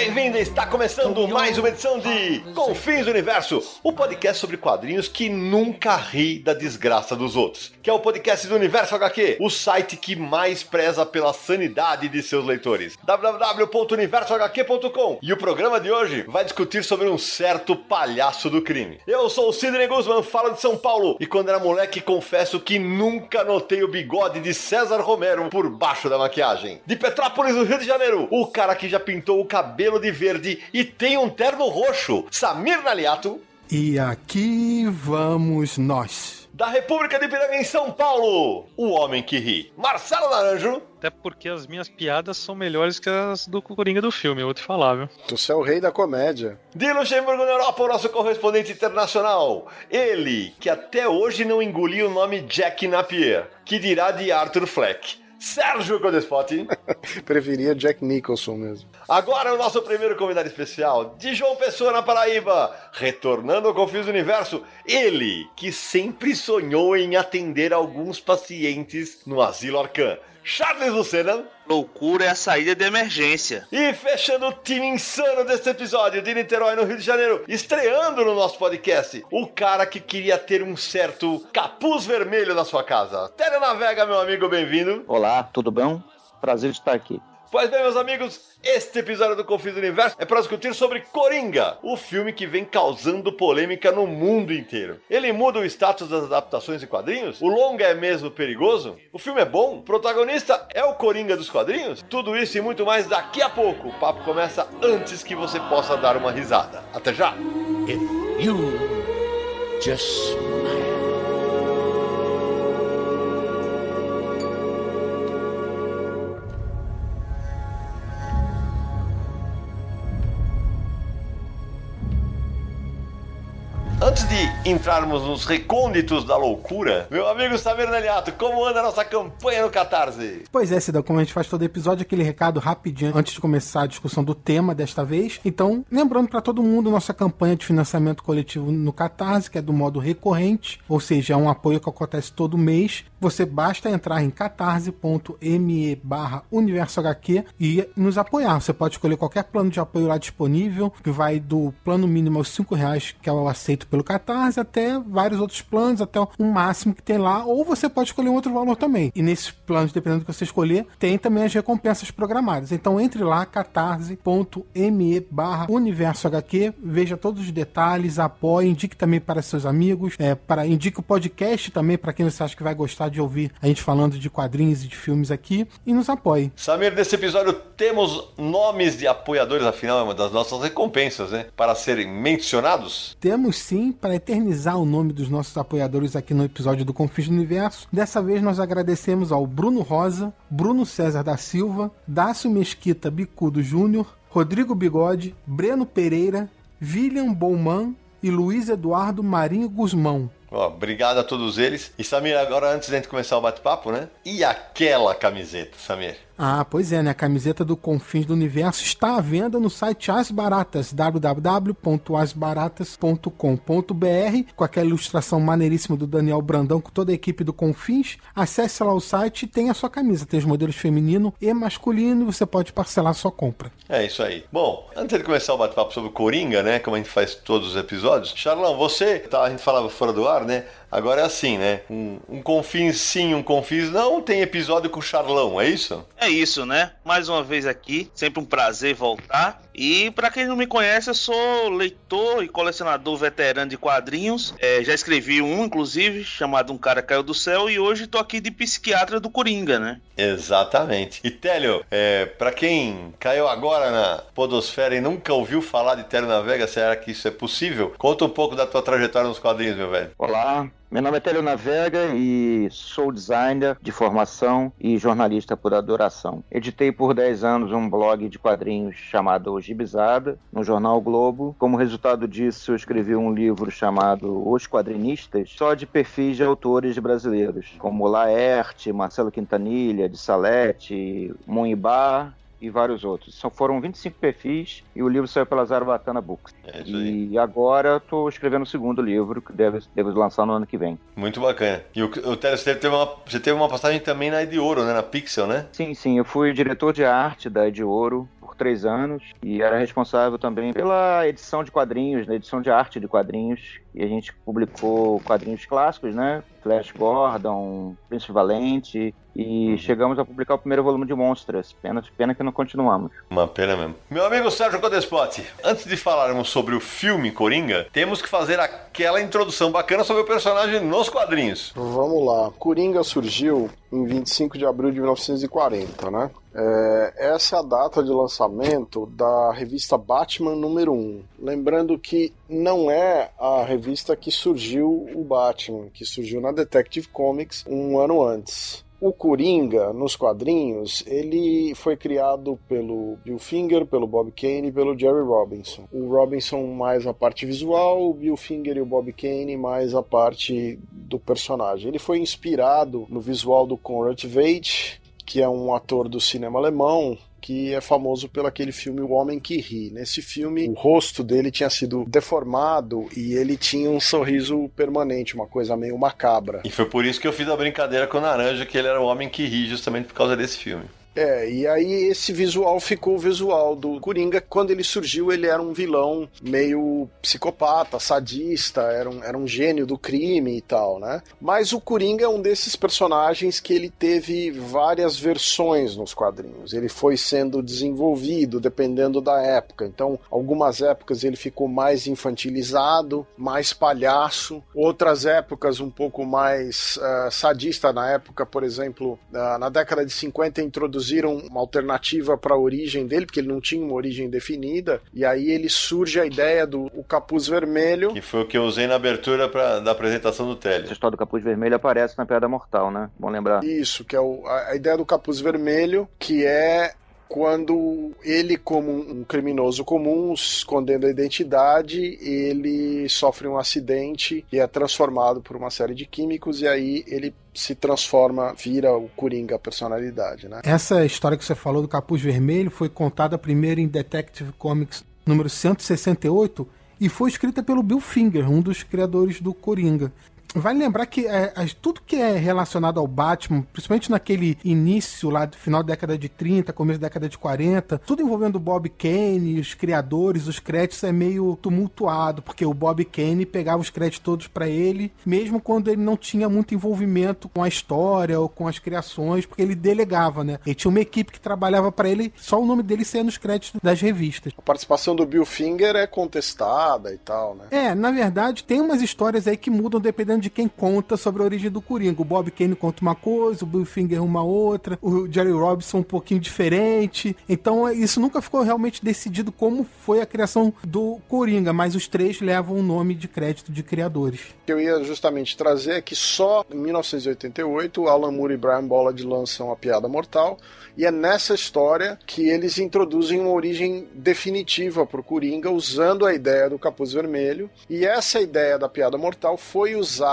Bem-vinda! Está começando mais uma edição de Confins do Universo, o podcast sobre quadrinhos que nunca ri da desgraça dos outros. Que é o podcast do Universo HQ, o site que mais preza pela sanidade de seus leitores. www.universohq.com E o programa de hoje vai discutir sobre um certo palhaço do crime. Eu sou o Sidney Guzman, falo de São Paulo, e quando era moleque confesso que nunca notei o bigode de César Romero por baixo da maquiagem. De Petrópolis, no Rio de Janeiro, o cara que já pintou o cabelo de verde e tem um terno roxo, Samir Naliato. E aqui vamos nós. Da República de Piranga em São Paulo, o homem que ri, Marcelo Naranjo. Até porque as minhas piadas são melhores que as do Coringa do filme, eu vou te falar, viu? Tu é o rei da comédia. De Luxemburgo na Europa, o nosso correspondente internacional. Ele, que até hoje não engoliu o nome Jack Napier, que dirá de Arthur Fleck. Sérgio Codespot. Preferia Jack Nicholson mesmo. Agora o nosso primeiro convidado especial, de João Pessoa, na Paraíba. Retornando ao Confis Universo, ele que sempre sonhou em atender alguns pacientes no Asilo Arcan. Charles Lucena. Loucura é a saída de emergência. E fechando o time insano desse episódio de Niterói, no Rio de Janeiro, estreando no nosso podcast, o cara que queria ter um certo capuz vermelho na sua casa. Télio Navega, meu amigo, bem-vindo. Olá, tudo bom? Prazer de estar aqui. Pois bem, meus amigos, este episódio do Confins do Universo é para discutir sobre Coringa, o filme que vem causando polêmica no mundo inteiro. Ele muda o status das adaptações de quadrinhos? O longa é mesmo perigoso? O filme é bom? O protagonista é o Coringa dos quadrinhos? Tudo isso e muito mais daqui a pouco. O papo começa antes que você possa dar uma risada. Até já! If you just Antes de entrarmos nos recônditos da loucura, meu amigo Samir Neliato, como anda a nossa campanha no Catarse? Pois é, Cidão, como a gente faz todo episódio, aquele recado rapidinho antes de começar a discussão do tema desta vez. Então, lembrando para todo mundo nossa campanha de financiamento coletivo no Catarse, que é do modo recorrente, ou seja, é um apoio que acontece todo mês. Você basta entrar em catarse.me barra universo HQ e nos apoiar. Você pode escolher qualquer plano de apoio lá disponível, que vai do plano mínimo aos 5 reais, que é o aceito pelo Catarse, até vários outros planos, até um máximo que tem lá, ou você pode escolher um outro valor também. E nesses planos, dependendo do que você escolher, tem também as recompensas programadas. Então entre lá, catarse.me barra universo HQ, veja todos os detalhes, apoie, indique também para seus amigos, é, para indique o podcast também para quem você acha que vai gostar de ouvir a gente falando de quadrinhos e de filmes aqui, e nos apoie. Samir, nesse episódio temos nomes de apoiadores, afinal é uma das nossas recompensas, né? Para serem mencionados. Temos sim para eternizar o nome dos nossos apoiadores aqui no episódio do Confins do Universo. Dessa vez nós agradecemos ao Bruno Rosa, Bruno César da Silva, Dácio Mesquita Bicudo Júnior, Rodrigo Bigode, Breno Pereira, William Bowman e Luiz Eduardo Marinho Guzmão. Ó, obrigado a todos eles. E Samir, agora antes de gente começar o bate-papo, né? E aquela camiseta, Samir? Ah, pois é, né? A camiseta do Confins do Universo está à venda no site As Baratas, www.asbaratas.com.br, com aquela ilustração maneiríssima do Daniel Brandão com toda a equipe do Confins. Acesse lá o site e tem a sua camisa. Tem os modelos feminino e masculino e você pode parcelar a sua compra. É isso aí. Bom, antes de começar o bate-papo sobre Coringa, né? Como a gente faz todos os episódios, Charlão, você, tá, a gente falava fora do ar, né? Agora é assim, né? Um, um confins sim, um confins não, tem episódio com o Charlão, é isso? É isso, né? Mais uma vez aqui, sempre um prazer voltar. E para quem não me conhece, eu sou leitor e colecionador veterano de quadrinhos. É, já escrevi um, inclusive, chamado Um Cara Caiu do Céu, e hoje tô aqui de psiquiatra do Coringa, né? Exatamente. E Télio, é, para quem caiu agora na podosfera e nunca ouviu falar de Télio Navega, será que isso é possível? Conta um pouco da tua trajetória nos quadrinhos, meu velho. Olá, meu nome é Télio Navega e sou designer de formação e jornalista por adoração. Editei por 10 anos um blog de quadrinhos chamado Gibizada, no jornal Globo. Como resultado disso, eu escrevi um livro chamado Os Quadrinistas, só de perfis de autores brasileiros, como Laerte, Marcelo Quintanilha, de Salete, Moinibá e vários outros. São, foram 25 perfis e o livro saiu pela Zarabatana Books. É isso aí. E agora estou escrevendo o segundo livro, que deve, devo lançar no ano que vem. Muito bacana. E o, o Télio, você teve, uma, você teve uma passagem também na de Ouro, né? Na Pixel, né? Sim, sim, eu fui diretor de arte da Ed Ouro por três anos e era responsável também pela edição de quadrinhos, na edição de arte de quadrinhos. E a gente publicou quadrinhos clássicos, né? Flash Gordon, Príncipe Valente, e chegamos a publicar o primeiro volume de Monstros. Pena, pena que não continuamos. Uma pena mesmo. Meu amigo Sérgio Codespot, antes de falarmos sobre o filme Coringa, temos que fazer aquela introdução bacana sobre o personagem nos quadrinhos. Vamos lá. Coringa surgiu em 25 de abril de 1940, né? É, essa é a data de lançamento da revista Batman número 1. Lembrando que não é a revista que surgiu o Batman, que surgiu na Detective Comics um ano antes. O Coringa, nos quadrinhos, ele foi criado pelo Bill Finger, pelo Bob Kane e pelo Jerry Robinson. O Robinson mais a parte visual, o Bill Finger e o Bob Kane mais a parte do personagem. Ele foi inspirado no visual do Conrad Veidt, que é um ator do cinema alemão, que é famoso pelo aquele filme O Homem que Ri. Nesse filme, o rosto dele tinha sido deformado e ele tinha um sorriso permanente, uma coisa meio macabra. E foi por isso que eu fiz a brincadeira com o Naranja, que ele era o homem que ri, justamente por causa desse filme. É, e aí esse visual ficou o visual do Coringa. Quando ele surgiu, ele era um vilão meio psicopata, sadista, era um, era um gênio do crime e tal, né? Mas o Coringa é um desses personagens que ele teve várias versões nos quadrinhos. Ele foi sendo desenvolvido dependendo da época. Então, algumas épocas ele ficou mais infantilizado, mais palhaço. Outras épocas um pouco mais uh, sadista. Na época, por exemplo, uh, na década de 50 introduziram uma alternativa para a origem dele, porque ele não tinha uma origem definida, e aí ele surge a ideia do o capuz vermelho. Que foi o que eu usei na abertura pra, da apresentação do Essa Télio. história do capuz vermelho aparece na Piada Mortal, né? Bom lembrar. Isso, que é o- a, a ideia do capuz vermelho, que é quando ele, como um criminoso comum, escondendo a identidade, ele sofre um acidente e é transformado por uma série de químicos, e aí ele se transforma, vira o Coringa, a personalidade, né? Essa história que você falou do Capuz Vermelho foi contada primeiro em Detective Comics número 168 e foi escrita pelo Bill Finger, um dos criadores do Coringa. Vale lembrar que é, tudo que é relacionado ao Batman, principalmente naquele início lá do final da década de 30, começo da década de 40, tudo envolvendo o Bob Kane, os criadores, os créditos é meio tumultuado, porque o Bob Kane pegava os créditos todos pra ele, mesmo quando ele não tinha muito envolvimento com a história ou com as criações, porque ele delegava, né? Ele tinha uma equipe que trabalhava pra ele, só o nome dele sendo nos créditos das revistas. A participação do Bill Finger é contestada e tal, né? É, na verdade, tem umas histórias aí que mudam dependendo de quem conta sobre a origem do Coringa. O Bob Kane conta uma coisa, o Bill Finger uma outra, o Jerry Robinson um pouquinho diferente. Então, é, isso nunca ficou realmente decidido como foi a criação do Coringa, mas os três levam o nome de crédito de criadores. Eu ia justamente trazer é que só em 1988 Alan Moore e Brian Bollard lançam a Piada Mortal e é nessa história que eles introduzem uma origem definitiva para o Coringa usando a ideia do capuz vermelho e essa ideia da Piada Mortal foi usada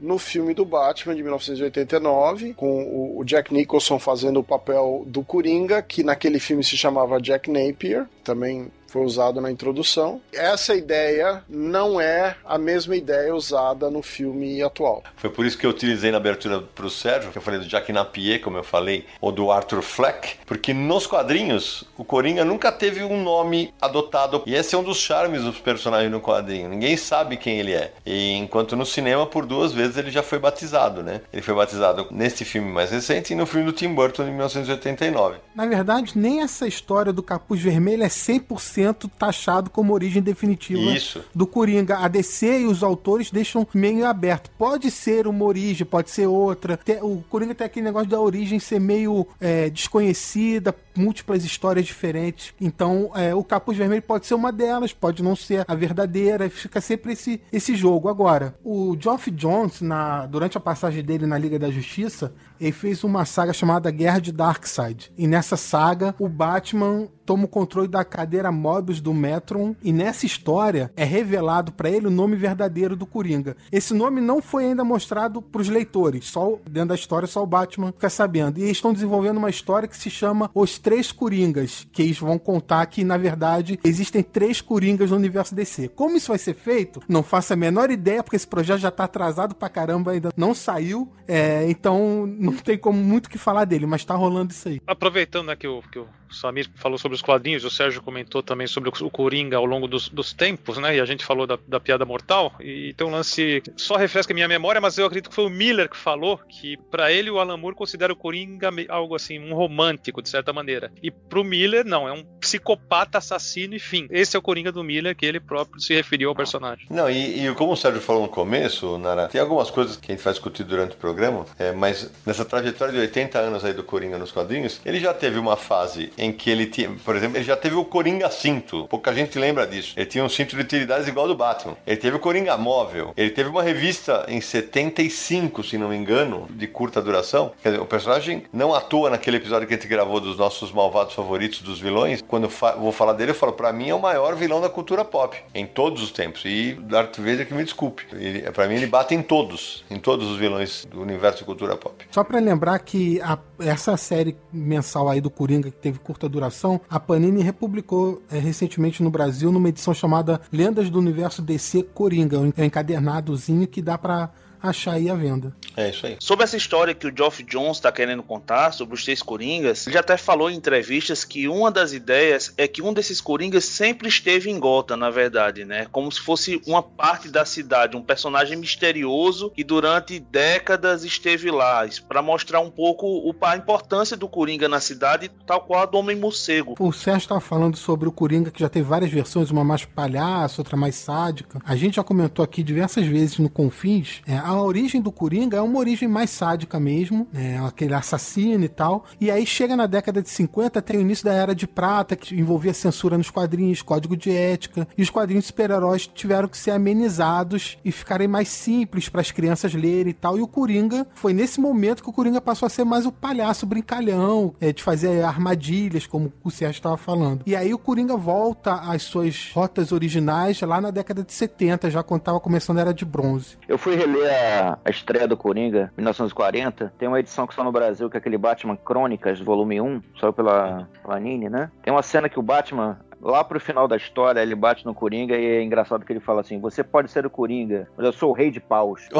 no filme do Batman de 1989 com o- Jack Nicholson fazendo o papel do Coringa que naquele filme se chamava Jack Napier também foi usado na introdução. Essa ideia não é a mesma ideia usada no filme atual. Foi por isso que eu utilizei na abertura para o Sérgio, que eu falei do Jack Napier, como eu falei, ou do Arthur Fleck, porque nos quadrinhos o Coringa nunca teve um nome adotado. E esse é um dos charmes dos personagens no quadrinho. Ninguém sabe quem ele é. E enquanto no cinema, por duas vezes ele já foi batizado, né? Ele foi batizado neste filme mais recente e no filme do Tim Burton de 1989. Na verdade, nem essa história do capuz vermelho é 100% taxado como origem definitiva Isso. do Coringa. A DC e os autores deixam meio aberto. Pode ser uma origem, pode ser outra. O Coringa tem aquele negócio da origem ser meio é, desconhecida, múltiplas histórias diferentes. Então, é, o Capuz Vermelho pode ser uma delas, pode não ser a verdadeira. Fica sempre esse, esse jogo. Agora, o Geoff Jones, na, durante a passagem dele na Liga da Justiça, ele fez uma saga chamada Guerra de Darkseid. E nessa saga, o Batman toma o controle da cadeira Mobius do Metron e nessa história é revelado para ele o nome verdadeiro do Coringa. Esse nome não foi ainda mostrado para os leitores, só dentro da história só o Batman fica sabendo. E eles estão desenvolvendo uma história que se chama Os Três Coringas, que eles vão contar que na verdade existem três Coringas no universo DC. Como isso vai ser feito? Não faço a menor ideia porque esse projeto já tá atrasado pra caramba, ainda não saiu. É, então não tem como muito que falar dele, mas tá rolando isso aí. Aproveitando né, que o, que o Samir falou sobre os quadrinhos, o Sérgio comentou também sobre o Coringa ao longo dos, dos tempos, né? E a gente falou da, da, piada mortal. E tem um lance, só refresca minha memória, mas eu acredito que foi o Miller que falou que para ele o Alan Moore considera o Coringa algo assim, um romântico, de certa maneira. E pro Miller, não, é um psicopata assassino e fim. Esse é o Coringa do Miller que ele próprio se referiu ao personagem. Não, e, e como o Sérgio falou no começo, Nara, tem algumas coisas que a gente vai discutir durante o programa, é, mas nessa trajetória de 80 anos aí do Coringa nos quadrinhos, ele já teve uma fase em que ele tinha, por exemplo, ele já teve o Coringa cinto. Pouca gente lembra disso. Ele tinha um cinto de utilidades igual ao do Batman. Ele teve o Coringa móvel. Ele teve uma revista em 75, se não me engano, de curta duração. Quer dizer, o personagem não atua naquele episódio que a gente gravou dos nossos malvados favoritos dos vilões. Quando eu fa vou falar dele, eu falo, para mim é o maior vilão da cultura pop, em todos os tempos. E Darth Vader que me desculpe. Ele, para mim ele bate em todos, em todos os vilões do universo de cultura pop. Só para lembrar que a, essa série mensal aí do Coringa que teve curta duração, a Panini republicou é, recentemente no Brasil numa edição chamada Lendas do Universo DC Coringa, um encadernadozinho que dá para achar aí a venda. É isso aí. Sobre essa história que o Geoff Jones está querendo contar, sobre os três Coringas, ele já até falou em entrevistas que uma das ideias é que um desses Coringas sempre esteve em Gotham, na verdade, né? Como se fosse uma parte da cidade, um personagem misterioso que durante décadas esteve lá, para mostrar um pouco a importância do Coringa na cidade, tal qual a do Homem-Morcego. O Sérgio estava falando sobre o Coringa, que já teve várias versões, uma mais palhaço, outra mais sádica. A gente já comentou aqui diversas vezes no Confins, é, a origem do Coringa é uma origem mais sádica mesmo, né? aquele assassino e tal. E aí chega na década de 50, tem o início da Era de Prata, que envolvia censura nos quadrinhos, código de ética, e os quadrinhos de super-heróis tiveram que ser amenizados e ficarem mais simples para as crianças lerem e tal. E o Coringa, foi nesse momento que o Coringa passou a ser mais o palhaço brincalhão, é, de fazer armadilhas, como o Sérgio estava falando. E aí o Coringa volta às suas rotas originais lá na década de 70, já quando estava começando a Era de Bronze. Eu fui reler a, estreia do Coringa, 1940, tem uma edição que só no Brasil, que é aquele Batman Crônicas, volume 1, saiu pela Panini, né? Tem uma cena que o Batman lá pro final da história, ele bate no Coringa e é engraçado que ele fala assim: Você pode ser o Coringa, mas eu sou o rei de paus.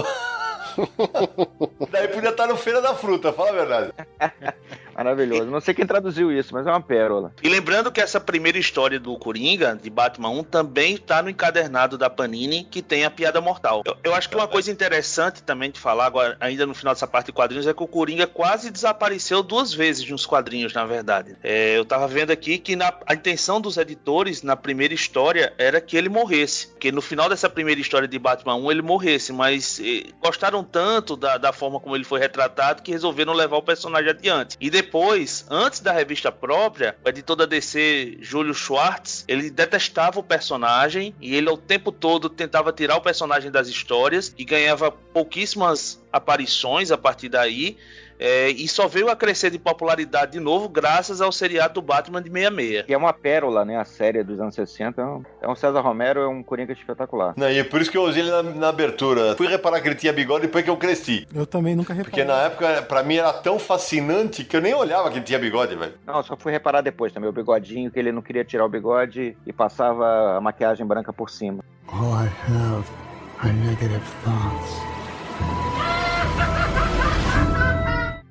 Daí podia estar no Feira da Fruta, fala a verdade. Maravilhoso. Não sei quem traduziu isso, mas é uma pérola. E lembrando que essa primeira história do Coringa, de Batman 1, também está no encadernado da Panini, que tem a piada mortal. Eu, eu, acho que uma coisa interessante também de falar, agora, ainda no final dessa parte de quadrinhos, é que o Coringa quase desapareceu duas vezes nos quadrinhos, na verdade. É, eu tava vendo aqui que na, a intenção dos editores na primeira história era que ele morresse. Que no final dessa primeira história de Batman 1 ele morresse, mas gostaram tanto da, da forma como ele foi retratado que resolveram levar o personagem adiante. E depois, antes da revista própria, o editor da DC, Júlio Schwartz, ele detestava o personagem e ele o tempo todo tentava tirar o personagem das histórias e ganhava pouquíssimas aparições a partir daí É, e só veio a crescer de popularidade de novo graças ao seriado do Batman de 66. Que é uma pérola, né? A série dos anos 60. É um, é um César Romero, é um Coringa espetacular. Não, e é por isso que eu usei ele na, na abertura. Fui reparar que ele tinha bigode depois que eu cresci. Eu também nunca reparei. Porque na época, pra mim, era tão fascinante que eu nem olhava que ele tinha bigode, velho. Não, só fui reparar depois também, o bigodinho, que ele não queria tirar o bigode e passava a maquiagem branca por cima. All I have are negative thoughts.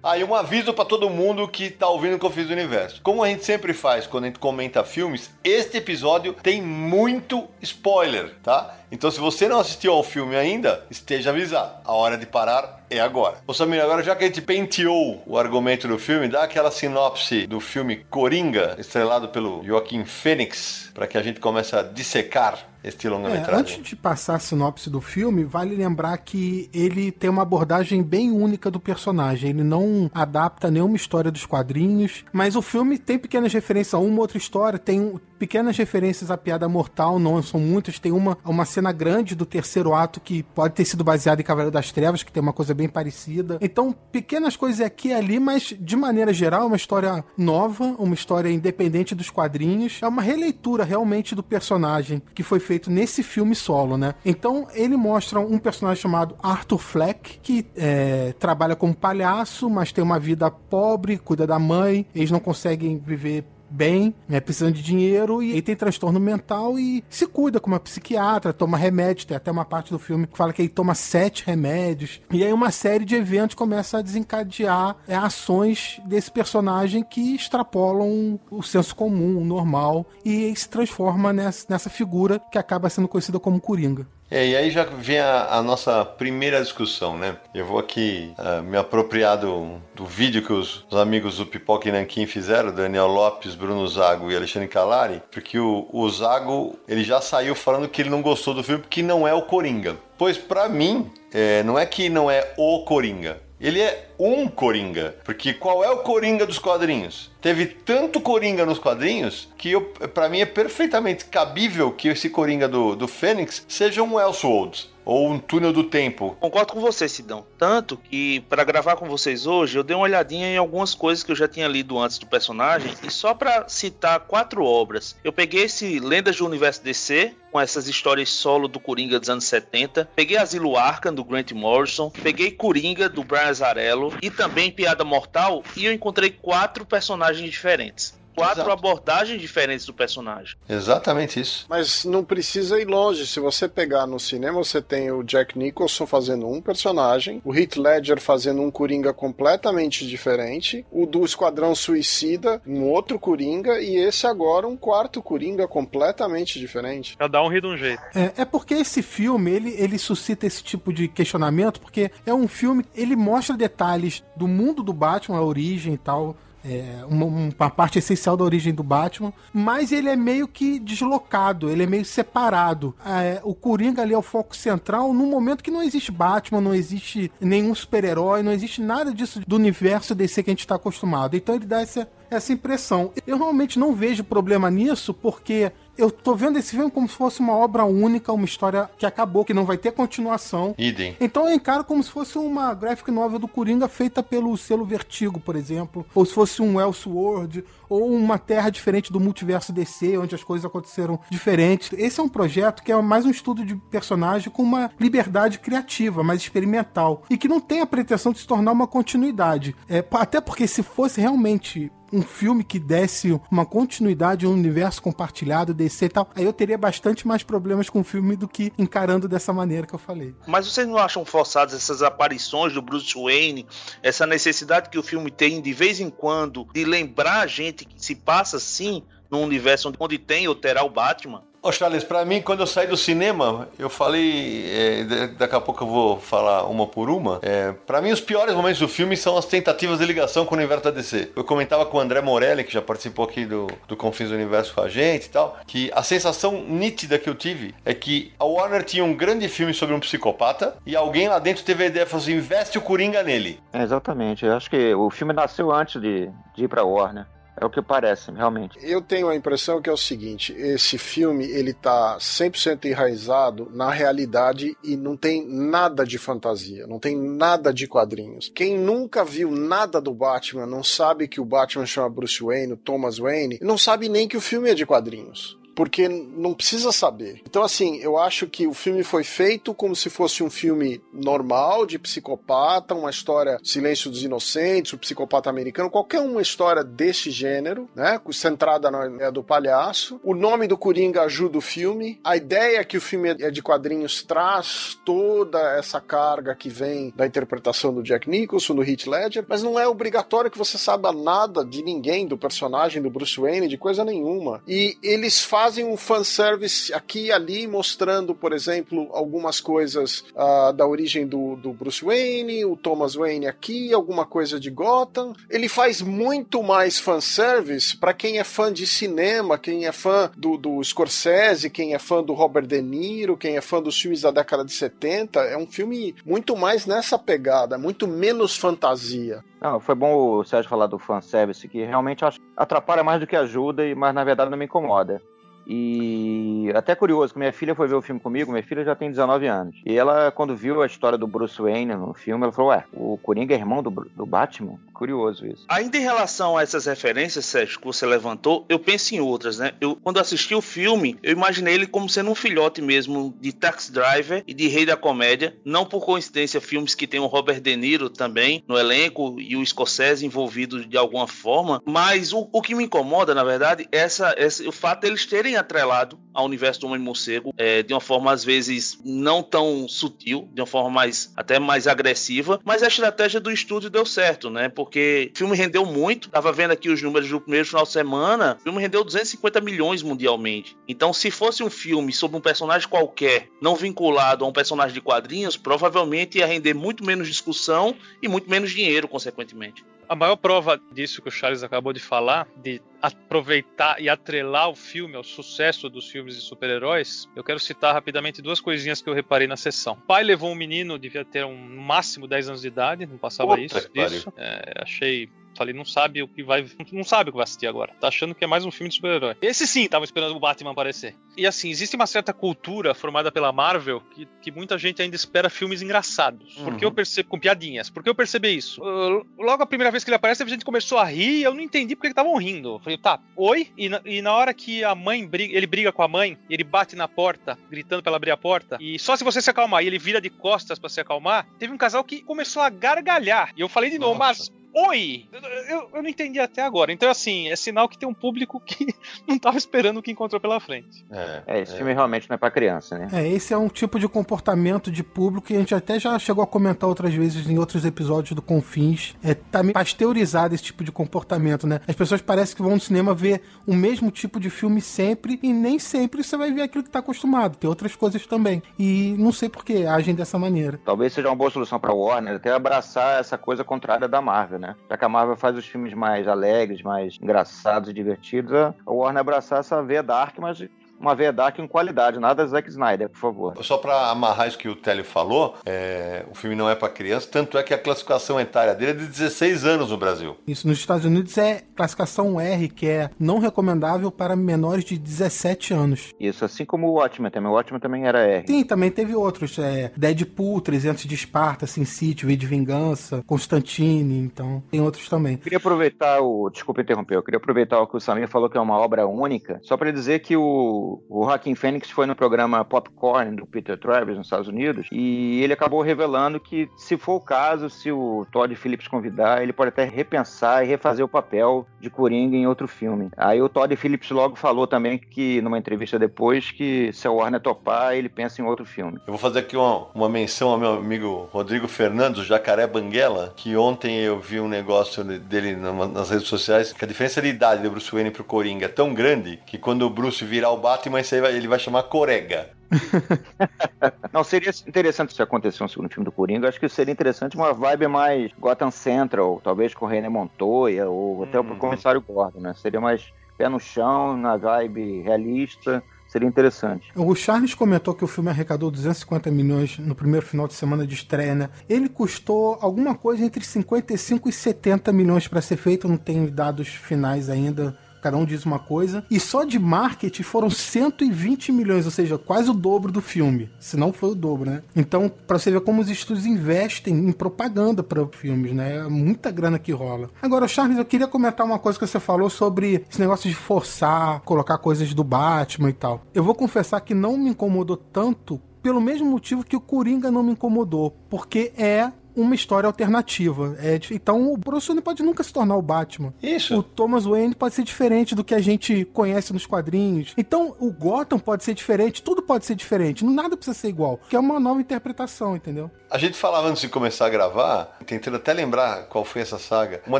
Aí um aviso pra todo mundo que tá ouvindo o Confis do Universo. Como a gente sempre faz quando a gente comenta filmes, este episódio tem muito spoiler, tá? Então se você não assistiu ao filme ainda, esteja avisado. A hora de parar é agora. Ô Samir, agora já que a gente penteou o argumento do filme, dá aquela sinopse do filme Coringa, estrelado pelo Joaquim Fênix, para que a gente comece a dissecar este É, longa-metragem. antes de passar a sinopse do filme, vale lembrar que ele tem uma abordagem bem única do personagem. Ele não adapta nenhuma história dos quadrinhos, mas o filme tem pequenas referências a uma outra história, tem pequenas referências à piada mortal, não são muitas. Tem uma, uma cena grande do terceiro ato que pode ter sido baseada em Cavaleiro das Trevas, que tem uma coisa bem parecida. Então, pequenas coisas aqui e ali, mas de maneira geral, é uma história nova, uma história independente dos quadrinhos. É uma releitura realmente do personagem que foi feito nesse filme solo, né? Então, ele mostra um personagem chamado Arthur Fleck, que é, trabalha como palhaço, mas tem uma vida pobre, cuida da mãe, eles não conseguem viver bem, né, precisando de dinheiro e ele tem transtorno mental e se cuida como uma psiquiatra, toma remédio, tem até uma parte do filme que fala que ele toma sete remédios e aí uma série de eventos começa a desencadear é, ações desse personagem que extrapolam o senso comum, o normal e ele se transforma nessa, nessa figura que acaba sendo conhecida como Coringa. É, e aí já vem a, a nossa primeira discussão, né? Eu vou aqui ah, me apropriar do, do vídeo que os, os amigos do Pipoca e Nanquim fizeram, Daniel Lopes, Bruno Zago e Alexandre Calari, porque o, o Zago, ele já saiu falando que ele não gostou do filme porque não é o Coringa. Pois pra mim, é, não é que não é o Coringa, ele é um Coringa. Porque qual é o Coringa dos quadrinhos? Teve tanto Coringa nos quadrinhos que pra mim é perfeitamente cabível que esse Coringa do, do Fênix seja um Elseworlds. Ou um túnel do tempo. Concordo com você, Sidão. Tanto que, para gravar com vocês hoje, eu dei uma olhadinha em algumas coisas que eu já tinha lido antes do personagem. E só para citar quatro obras, eu peguei esse Lendas do Universo DC, com essas histórias solo do Coringa dos anos 70. Peguei Asilo Arkham, do Grant Morrison. Peguei Coringa, do Brian Azarello. E também Piada Mortal. E eu encontrei quatro personagens diferentes. Quatro Exato. abordagens diferentes do personagem. Exatamente isso. Mas não precisa ir longe. Se você pegar no cinema, você tem o Jack Nicholson fazendo um personagem, o Heath Ledger fazendo um Coringa completamente diferente, o do Esquadrão Suicida, um outro Coringa, e esse agora um quarto Coringa completamente diferente. Cada um ri de um jeito. É, é porque esse filme, ele, ele suscita esse tipo de questionamento, porque é um filme, ele mostra detalhes do mundo do Batman, a origem e tal, é, uma, uma parte essencial da origem do Batman, mas ele é meio que deslocado, ele é meio separado. É, o Coringa ali é o foco central num momento que não existe Batman, não existe nenhum super-herói, não existe nada disso do universo DC que a gente está acostumado. Então ele dá essa, essa impressão. Eu realmente não vejo problema nisso, porque eu tô vendo esse filme como se fosse uma obra única, uma história que acabou, que não vai ter continuação. Idem. Então eu encaro como se fosse uma graphic novel do Coringa feita pelo selo Vertigo, por exemplo, ou se fosse um Elseworld, ou uma terra diferente do multiverso DC, onde as coisas aconteceram diferentes. Esse é um projeto que é mais um estudo de personagem com uma liberdade criativa, mais experimental, e que não tem a pretensão de se tornar uma continuidade. É, até porque se fosse realmente um filme que desse uma continuidade, um universo compartilhado, DC e tal, aí eu teria bastante mais problemas com o filme do que encarando dessa maneira que eu falei. Mas vocês não acham forçadas essas aparições do Bruce Wayne, essa necessidade que o filme tem de vez em quando de lembrar a gente que se passa assim num universo onde, tem ou terá o Batman? Ô Charles, pra mim, quando eu saí do cinema, eu falei. é, da- daqui a pouco eu vou falar uma por uma. É, para mim, os piores momentos do filme são as tentativas de ligação com o universo da DC. Eu comentava com o André Morelli, que já participou aqui do, do Confins do Universo com a gente e tal, que a sensação nítida que eu tive é que a Warner tinha um grande filme sobre um psicopata e alguém lá dentro teve a ideia e falou assim: investe o Coringa nele. É, exatamente. Eu acho que o filme nasceu antes de, de ir pra Warner. É o que parece, realmente. Eu tenho a impressão que é o seguinte, esse filme, ele tá 100% enraizado na realidade e não tem nada de fantasia, não tem nada de quadrinhos. Quem nunca viu nada do Batman, não sabe que o Batman chama Bruce Wayne, o Thomas Wayne, não sabe nem que o filme é de quadrinhos porque não precisa saber. Então, assim, eu acho que o filme foi feito como se fosse um filme normal, de psicopata, uma história Silêncio dos Inocentes, o psicopata americano, qualquer uma história desse gênero, né? Centrada na ideia do palhaço. O nome do Coringa ajuda o filme. A ideia que o filme é de quadrinhos traz toda essa carga que vem da interpretação do Jack Nicholson, do Heath Ledger, mas não é obrigatório que você saiba nada de ninguém, do personagem do Bruce Wayne, de coisa nenhuma. E eles fazem fazem um fanservice aqui e ali, mostrando, por exemplo, algumas coisas uh, da origem do, do Bruce Wayne, o Thomas Wayne aqui, alguma coisa de Gotham. Ele faz muito mais fanservice para quem é fã de cinema, quem é fã do, do Scorsese, quem é fã do Robert De Niro, quem é fã dos filmes da década de 70. É um filme muito mais nessa pegada, muito menos fantasia. Não, foi bom o Sérgio falar do fanservice, que realmente atrapalha mais do que ajuda, mas na verdade não me incomoda. E até curioso, que minha filha foi ver o filme comigo, minha filha já tem 19 anos. E ela, quando viu a história do Bruce Wayne no filme, ela falou: Ué, o Coringa é irmão do, do Batman? Curioso isso. Ainda em relação a essas referências, Sérgio, que você levantou, eu penso em outras, né? Eu, quando assisti o filme, eu imaginei ele como sendo um filhote mesmo de Tax Driver e de Rei da Comédia. Não por coincidência, filmes que tem o Robert De Niro também no elenco e o Scorsese envolvido de alguma forma. Mas o, o que me incomoda, na verdade, é essa, essa, o fato de eles terem atrelado ao universo do Homem-Morcego é, de uma forma, às vezes, não tão sutil, de uma forma mais até mais agressiva, mas a estratégia do estúdio deu certo, né? Porque o filme rendeu muito. Tava vendo aqui os números do primeiro final de semana, o filme rendeu 250 milhões mundialmente. Então, se fosse um filme sobre um personagem qualquer, não vinculado a um personagem de quadrinhos, provavelmente ia render muito menos discussão e muito menos dinheiro, consequentemente. A maior prova disso que o Charles acabou de falar, de aproveitar e atrelar o filme ao sucesso dos filmes de super-heróis, eu quero citar rapidamente duas coisinhas que eu reparei na sessão. O pai levou um menino, devia ter um máximo 10 anos de idade, não passava Puta isso. isso. É, achei Falei, não sabe o que vai. Não sabe o que vai assistir agora. Tá achando que é mais um filme de super-herói. Esse sim tava esperando o Batman aparecer. E assim, existe uma certa cultura formada pela Marvel que, que muita gente ainda espera filmes engraçados. Uhum. Porque eu percebo. com piadinhas. Porque eu percebi isso. Logo a primeira vez que ele aparece, a gente começou a rir e eu não entendi porque estavam rindo. Eu falei, tá, oi? E na, e na hora que a mãe briga, ele briga com a mãe, ele bate na porta, gritando pra ela abrir a porta. E só se você se acalmar e ele vira de costas para se acalmar, teve um casal que começou a gargalhar. E eu falei de novo, Nossa. mas Oi! Eu, eu, não entendi até agora. Então, assim, é sinal que tem um público que não estava esperando o que encontrou pela frente. É, é esse é. filme realmente não é pra criança, né? É, esse é um tipo de comportamento de público que a gente até já chegou a comentar outras vezes em outros episódios do Confins. É, tá meio pasteurizado esse tipo de comportamento, né? As pessoas parecem que vão no cinema ver o mesmo tipo de filme sempre e nem sempre você vai ver aquilo que tá acostumado. Tem outras coisas também. E não sei por que agem dessa maneira. Talvez seja uma boa solução pra Warner até abraçar essa coisa contrária da Marvel, né? né? Já que a Marvel faz os filmes mais alegres, mais engraçados e divertidos, a Warner abraçar essa veia dark, mas uma veia dark em qualidade, nada Zack Snyder, por favor. Só para amarrar isso que o Telly falou, é, o filme não é para criança, tanto é que a classificação etária dele é de 16 anos no Brasil. Isso, nos Estados Unidos é classificação R, que é não recomendável para menores de 17 anos. Isso, assim como o Watchmen também. O Watchmen também era R. Sim, também teve outros. É, Deadpool, 300 de Esparta, Sin City, V de Vingança, Constantine, então tem outros também. Eu queria aproveitar o... Desculpa interromper, eu queria aproveitar o que o Samir falou que é uma obra única, só para dizer que o o, Joaquim Fênix foi no programa Popcorn do Peter Travis nos Estados Unidos e ele acabou revelando que, se for o caso, se o Todd Phillips convidar, ele pode até repensar e refazer o papel de Coringa em outro filme. Aí o Todd Phillips logo falou também que, numa entrevista depois, que se a Warner topar, ele pensa em outro filme. Eu vou fazer aqui uma, uma menção ao meu amigo Rodrigo Fernandes, Jacaré Banguela, que ontem eu vi um negócio dele nas redes sociais, que a diferença de idade do Bruce Wayne pro Coringa é tão grande que quando o Bruce virar o Batman, ele vai chamar Corega. Não, seria interessante se acontecer um segundo filme do Coringa. Acho que seria interessante uma vibe mais Gotham Central, talvez com René Montoya ou até o uhum. Comissário Gordon, né? Seria mais pé no chão, na vibe realista seria interessante. O Charles comentou que o filme arrecadou 250 milhões no primeiro final de semana de estreia, né? Ele custou alguma coisa entre 55 e 70 milhões para ser feito, não tem dados finais ainda cada um diz uma coisa. E só de marketing foram 120 milhões, ou seja, quase o dobro do filme. Se não foi o dobro, né? Então, pra você ver como os estúdios investem em propaganda para filmes, né? É muita grana que rola. Agora, Charles, eu queria comentar uma coisa que você falou sobre esse negócio de forçar, colocar coisas do Batman e tal. Eu vou confessar que não me incomodou tanto pelo mesmo motivo que o Coringa não me incomodou, porque é uma história alternativa. É, então o Bruce Wayne pode nunca se tornar o Batman. Isso. O Thomas Wayne pode ser diferente do que a gente conhece nos quadrinhos. Então o Gotham pode ser diferente, tudo pode ser diferente, nada precisa ser igual, que é uma nova interpretação, entendeu? A gente falava antes de começar a gravar, tentando até lembrar qual foi essa saga. Uma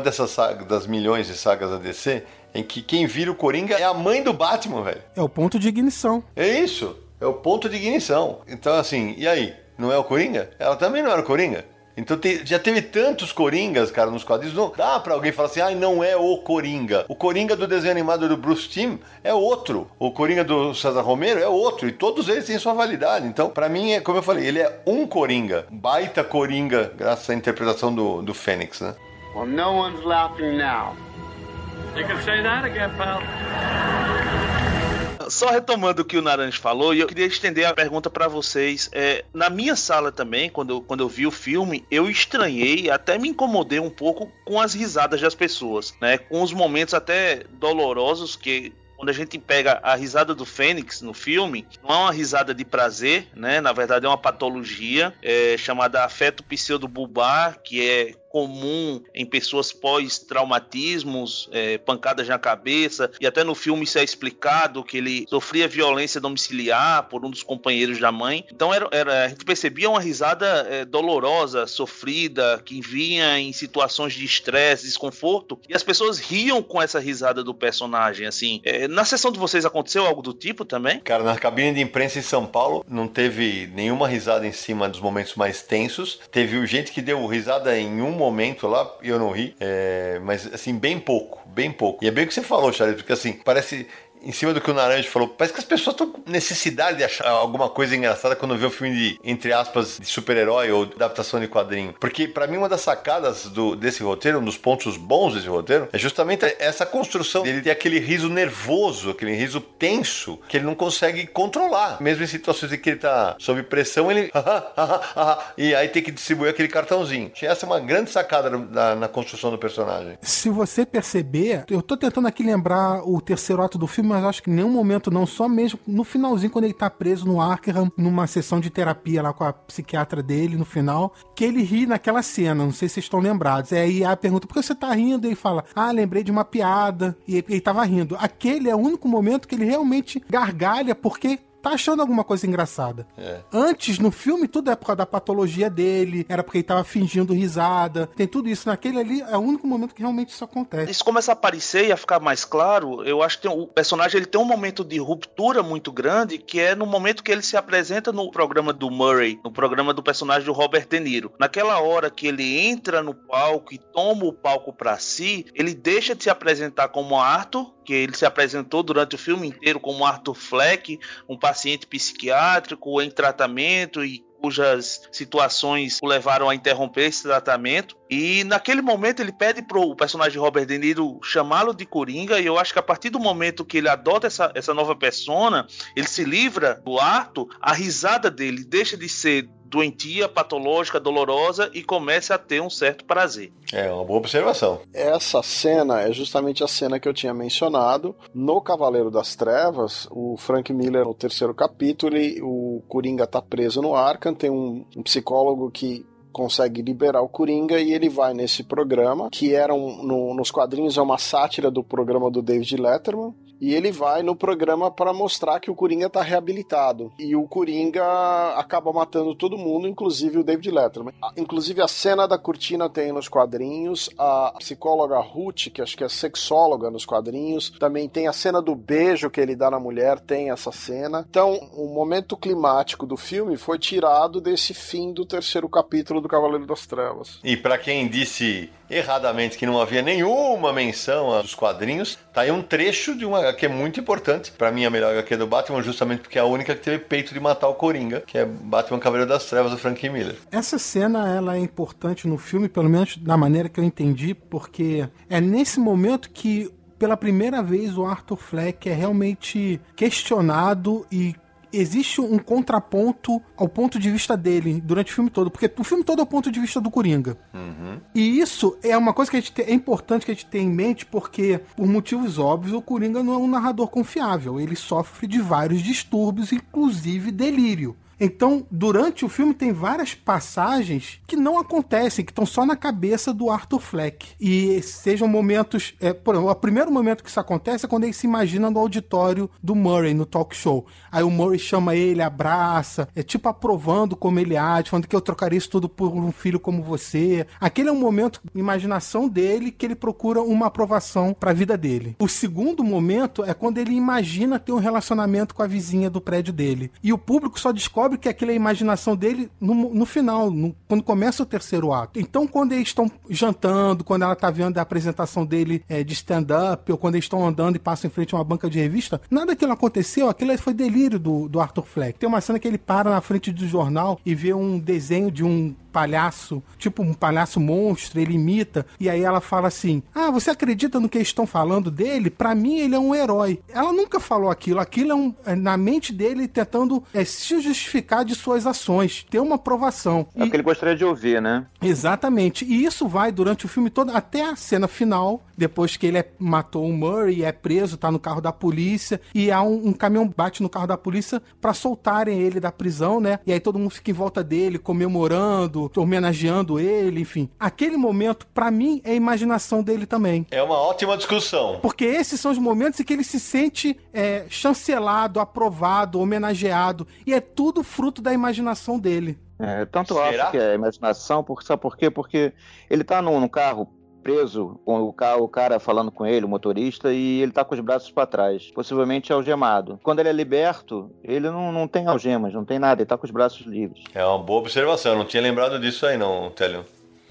dessas sagas, das milhões de sagas da DC, em que quem vira o Coringa é a mãe do Batman, velho. É o ponto de ignição. É isso. É o ponto de ignição. Então, assim, e aí? Não é o Coringa? Ela também não era o Coringa. Então te, já teve tantos Coringas, cara, nos quadrinhos. Não dá pra alguém falar assim, ah, não é o Coringa. O Coringa do desenho animado do Bruce Timm é outro. O Coringa do César Romero é outro. E todos eles têm sua validade. Então, para mim, é como eu falei, ele é um Coringa. Baita Coringa, graças à interpretação do, do Fênix, né? Well, no one's laughing now. You can say that again, pal. Só retomando o que o Naranjo falou, e eu queria estender a pergunta para vocês. É, na minha sala também, quando eu, quando eu vi o filme, eu estranhei, até me incomodei um pouco com as risadas das pessoas, né? Com os momentos até dolorosos que quando a gente pega a risada do Fênix no filme, não é uma risada de prazer, né? Na verdade é uma patologia é, chamada afeto pseudobulbar, que é comum em pessoas pós-traumatismos, é, pancadas na cabeça, e até no filme isso é explicado que ele sofria violência domiciliar por um dos companheiros da mãe. Então era, era a gente percebia uma risada é, dolorosa, sofrida, que vinha em situações de estresse, desconforto, e as pessoas riam com essa risada do personagem. Assim, é, na sessão de vocês aconteceu algo do tipo também? Cara, na cabine de imprensa em São Paulo não teve nenhuma risada em cima dos momentos mais tensos. Teve gente que deu risada em um momento lá e eu não ri, é, mas assim, bem pouco, bem pouco. E é bem o que você falou, Charles, porque assim, parece em cima do que o Naranja falou, parece que as pessoas estão com necessidade de achar alguma coisa engraçada quando vê um filme de, entre aspas, de super-herói ou adaptação de quadrinho. Porque, para mim, uma das sacadas do, desse roteiro, um dos pontos bons desse roteiro, é justamente essa construção dele ter aquele riso nervoso, aquele riso tenso, que ele não consegue controlar. Mesmo em situações em que ele tá sob pressão, ele. e aí tem que distribuir aquele cartãozinho. Essa é uma grande sacada na, na construção do personagem. Se você perceber, eu tô tentando aqui lembrar o terceiro ato do filme, mas acho que em nenhum momento não, só mesmo no finalzinho, quando ele tá preso no Arkham, numa sessão de terapia lá com a psiquiatra dele no final, que ele ri naquela cena, não sei se vocês estão lembrados. É aí a pergunta, por que você tá rindo? E ele fala, ah, lembrei de uma piada, e ele, ele tava rindo. Aquele é o único momento que ele realmente gargalha, porque tá achando alguma coisa engraçada. É. Antes, no filme, tudo é por causa da patologia dele, era porque ele tava fingindo risada, tem tudo isso. Naquele ali, é o único momento que realmente isso acontece. Isso começa a aparecer e a ficar mais claro. Eu acho que tem, o personagem ele tem um momento de ruptura muito grande, que é no momento que ele se apresenta no programa do Murray, no programa do personagem do Robert De Niro. Naquela hora que ele entra no palco e toma o palco para si, ele deixa de se apresentar como Arthur, que ele se apresentou durante o filme inteiro como Arthur Fleck, um paciente psiquiátrico em tratamento e cujas situações o levaram a interromper esse tratamento. E naquele momento ele pede pro personagem Robert De Niro chamá-lo de Coringa, e eu acho que a partir do momento que ele adota essa, essa nova persona, ele se livra do Arthur, a risada dele deixa de ser doentia, patológica, dolorosa e começa a ter um certo prazer. É uma boa observação. Essa cena é justamente a cena que eu tinha mencionado. No Cavaleiro das Trevas, o Frank Miller, no terceiro capítulo, ele, o Coringa tá preso no Arkham, tem um, um psicólogo que consegue liberar o Coringa e ele vai nesse programa, que era um, no, nos quadrinhos é uma sátira do programa do David Letterman, e ele vai no programa para mostrar que o Coringa tá reabilitado. E o Coringa acaba matando todo mundo, inclusive o David Letterman. Inclusive a cena da cortina tem nos quadrinhos, a psicóloga Ruth, que acho que é sexóloga nos quadrinhos, também tem a cena do beijo que ele dá na mulher, tem essa cena. Então, o momento climático do filme foi tirado desse fim do terceiro capítulo do Cavaleiro das Trevas. E para quem disse erradamente que não havia nenhuma menção dos quadrinhos, tá aí um trecho de uma HQ muito importante, para mim a melhor HQ do Batman, justamente porque é a única que teve peito de matar o Coringa, que é Batman Cavaleiro das Trevas do Frank Miller. Essa cena ela é importante no filme, pelo menos da maneira que eu entendi, porque é nesse momento que pela primeira vez o Arthur Fleck é realmente questionado e existe um contraponto ao ponto de vista dele durante o filme todo, porque o filme todo é o ponto de vista do Coringa. Uhum. E isso é uma coisa que a gente tem, é importante que a gente tenha em mente, porque, por motivos óbvios, o Coringa não é um narrador confiável. Ele sofre de vários distúrbios, inclusive delírio. Então, durante o filme tem várias passagens que não acontecem, que estão só na cabeça do Arthur Fleck. E sejam momentos. É, por exemplo, o primeiro momento que isso acontece é quando ele se imagina no auditório do Murray, no talk show. Aí o Murray chama ele, abraça, é tipo aprovando como ele age, falando que eu trocaria isso tudo por um filho como você. Aquele é um momento, imaginação dele, que ele procura uma aprovação para a vida dele. O segundo momento é quando ele imagina ter um relacionamento com a vizinha do prédio dele. E o público só descobre que aquilo é a imaginação dele no, no final, no, quando começa o terceiro ato. Então, quando eles estão jantando, quando ela tá vendo a apresentação dele é, de stand-up, ou quando eles estão andando e passam em frente a uma banca de revista, nada daquilo aconteceu, aquilo foi delírio do, do Arthur Fleck. Tem uma cena que ele para na frente do jornal e vê um desenho de um palhaço, tipo um palhaço monstro, ele imita, e aí ela fala assim: Ah, você acredita no que eles estão falando dele? Para mim, ele é um herói. Ela nunca falou aquilo, aquilo é, um, é na mente dele tentando é, se justificar de suas ações, ter uma aprovação. É o que ele gostaria de ouvir, né? Exatamente. E isso vai durante o filme todo, até a cena final, depois que ele é, matou o Murray, é preso, tá no carro da polícia, e há um, um caminhão bate no carro da polícia para soltarem ele da prisão, né? E aí todo mundo fica em volta dele, comemorando, homenageando ele, enfim. Aquele momento, para mim, é a imaginação dele também. É uma ótima discussão. Porque esses são os momentos em que ele se sente é, chancelado, aprovado, homenageado. E é tudo fruto da imaginação dele. É, tanto Será? acho que é imaginação, porque, sabe por quê? Porque ele tá num, num carro preso, com o, carro, o cara falando com ele, o motorista, e ele tá com os braços para trás, possivelmente algemado. Quando ele é liberto, ele não, não tem algemas, não tem nada, ele tá com os braços livres. É uma boa observação, eu não tinha lembrado disso aí não, Télio.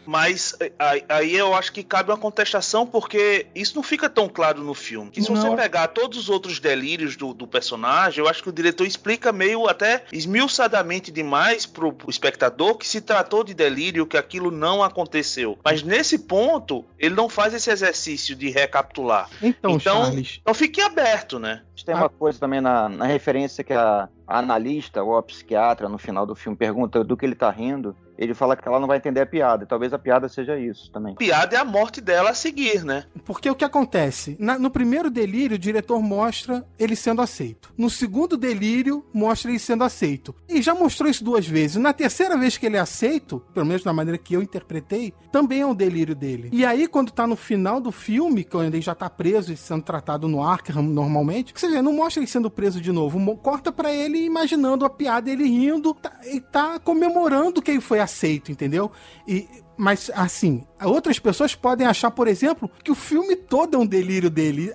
Mas eh, aí eu acho que cabe uma contestação, porque isso não fica tão claro no filme. Que se não. você pegar todos os outros delírios do, do, personagem, eu acho que o diretor explica meio até esmiuçadamente demais pro, pro espectador que se tratou de delírio, que aquilo não aconteceu. Mas nesse ponto, ele não faz esse exercício de recapitular. Então, então, Charles... então fique aberto, né? Tem uma coisa também na, na referência que a, a analista ou a psiquiatra no final do filme pergunta do que ele tá rindo ele fala que ela não vai entender a piada. E talvez a piada seja isso também. A piada é a morte dela a seguir, né? Porque o que acontece? Na, no primeiro delírio, o diretor mostra ele sendo aceito. No segundo delírio, mostra ele sendo aceito. E já mostrou isso duas vezes. Na terceira vez que ele é aceito, pelo menos da maneira que eu interpretei, também é um delírio dele. E aí, quando tá no final do filme, quando ele já tá preso e sendo tratado no Arkham normalmente, você vê, não mostra ele sendo preso de novo. Corta para ele imaginando a piada, ele rindo tá, e tá comemorando que ele foi aceito, entendeu? E, mas, assim, outras pessoas podem achar, por exemplo, que o filme todo é um delírio dele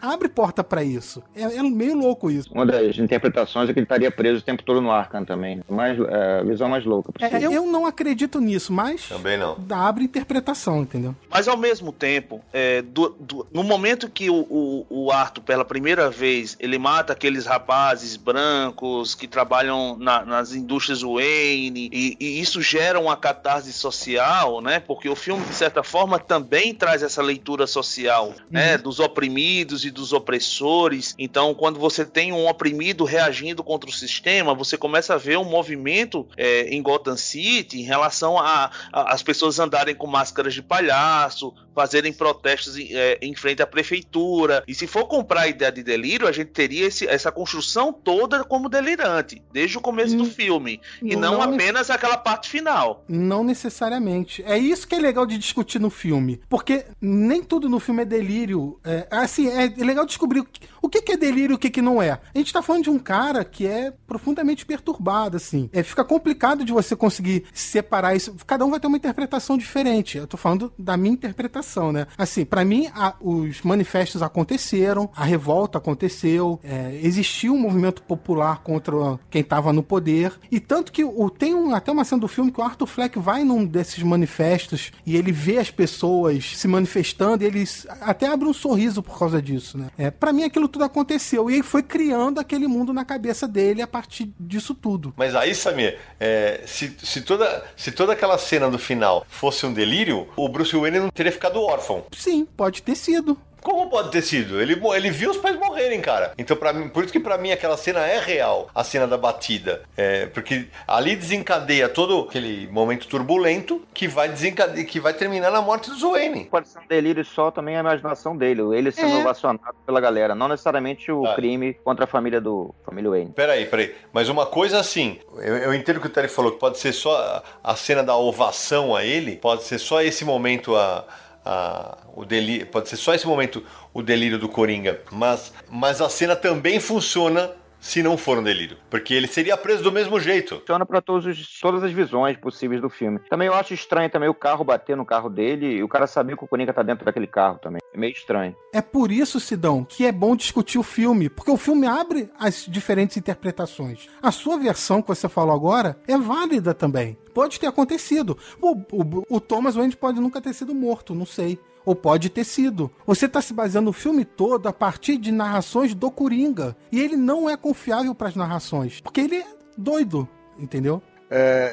abre porta para isso. É, é, meio louco isso. Uma das interpretações é que ele estaria preso o tempo todo no Arkham também. Mais, é, a visão mais louca. É, eu não acredito nisso, mas. Também não. Abre interpretação, entendeu? Mas ao mesmo tempo, é, do, do, no momento que o, o, o, Arthur, pela primeira vez, ele mata aqueles rapazes brancos que trabalham na, nas indústrias Wayne, e, e isso gera uma catarse social, né? Porque o filme, de certa forma, também traz essa leitura social, né? uhum. Dos oprimidos e dos opressores. Então, quando você tem um oprimido reagindo contra o sistema, você começa a ver um movimento é, em Gotham City em relação a, a, as pessoas andarem com máscaras de palhaço, fazerem protestos em, é, em, frente à prefeitura. E se for comprar a ideia de delírio, a gente teria esse, essa construção toda como delirante, desde o começo hum, do filme. E não, não apenas aquela parte final. Não necessariamente. É isso que é legal de discutir no filme. Porque nem tudo no filme é delírio. É, assim, é legal descobrir O que, que é delírio e o que, que não é? A gente tá falando de um cara que é profundamente perturbado, assim. É, fica complicado de você conseguir separar isso. Cada um vai ter uma interpretação diferente. Eu tô falando da minha interpretação, né? Assim, para mim, a, os manifestos aconteceram, a revolta aconteceu, é, existiu um movimento popular contra quem tava no poder. E tanto que o, tem um, até uma cena do filme que o Arthur Fleck vai num desses manifestos e ele vê as pessoas se manifestando e ele até abre um sorriso por causa disso, né? É, para mim aquilo tudo aconteceu e ele foi criando aquele mundo na cabeça dele a partir disso tudo. Mas aí, Samir, é, se, se, toda, se toda aquela cena do final fosse um delírio, o Bruce Wayne não teria ficado órfão. Sim, pode ter sido. Como pode ter sido? Ele, ele viu os pais morrerem, cara. Então, para mim, por isso que para mim aquela cena é real, a cena da batida. É, porque ali desencadeia todo aquele momento turbulento que vai desencadear, que vai terminar na morte do Zoane. Pode ser um delírio só também a imaginação dele, ele sendo é. ovacionado pela galera, não necessariamente o crime contra a família do família Wayne. Peraí, peraí. Mas uma coisa assim, eu, eu entendo que o Terry falou que pode ser só a, a cena da ovação a ele, pode ser só esse momento a a, o delírio, pode ser só esse momento o delírio do Coringa, mas, mas a cena também funciona se não for um delírio. Porque ele seria preso do mesmo jeito. Funciona para todas as visões possíveis do filme. Também eu acho estranho também o carro bater no carro dele e o cara saber que o Coringa tá dentro daquele carro também. É meio estranho. É por isso, Sidão, que é bom discutir o filme. Porque o filme abre as diferentes interpretações. A sua versão que você falou agora é válida também. Pode ter acontecido. O, o, o Thomas Wayne pode nunca ter sido morto, não sei. Ou pode ter sido. Você está se baseando o filme todo a partir de narrações do Coringa. E ele não é confiável para as narrações. Porque ele é doido, entendeu? É,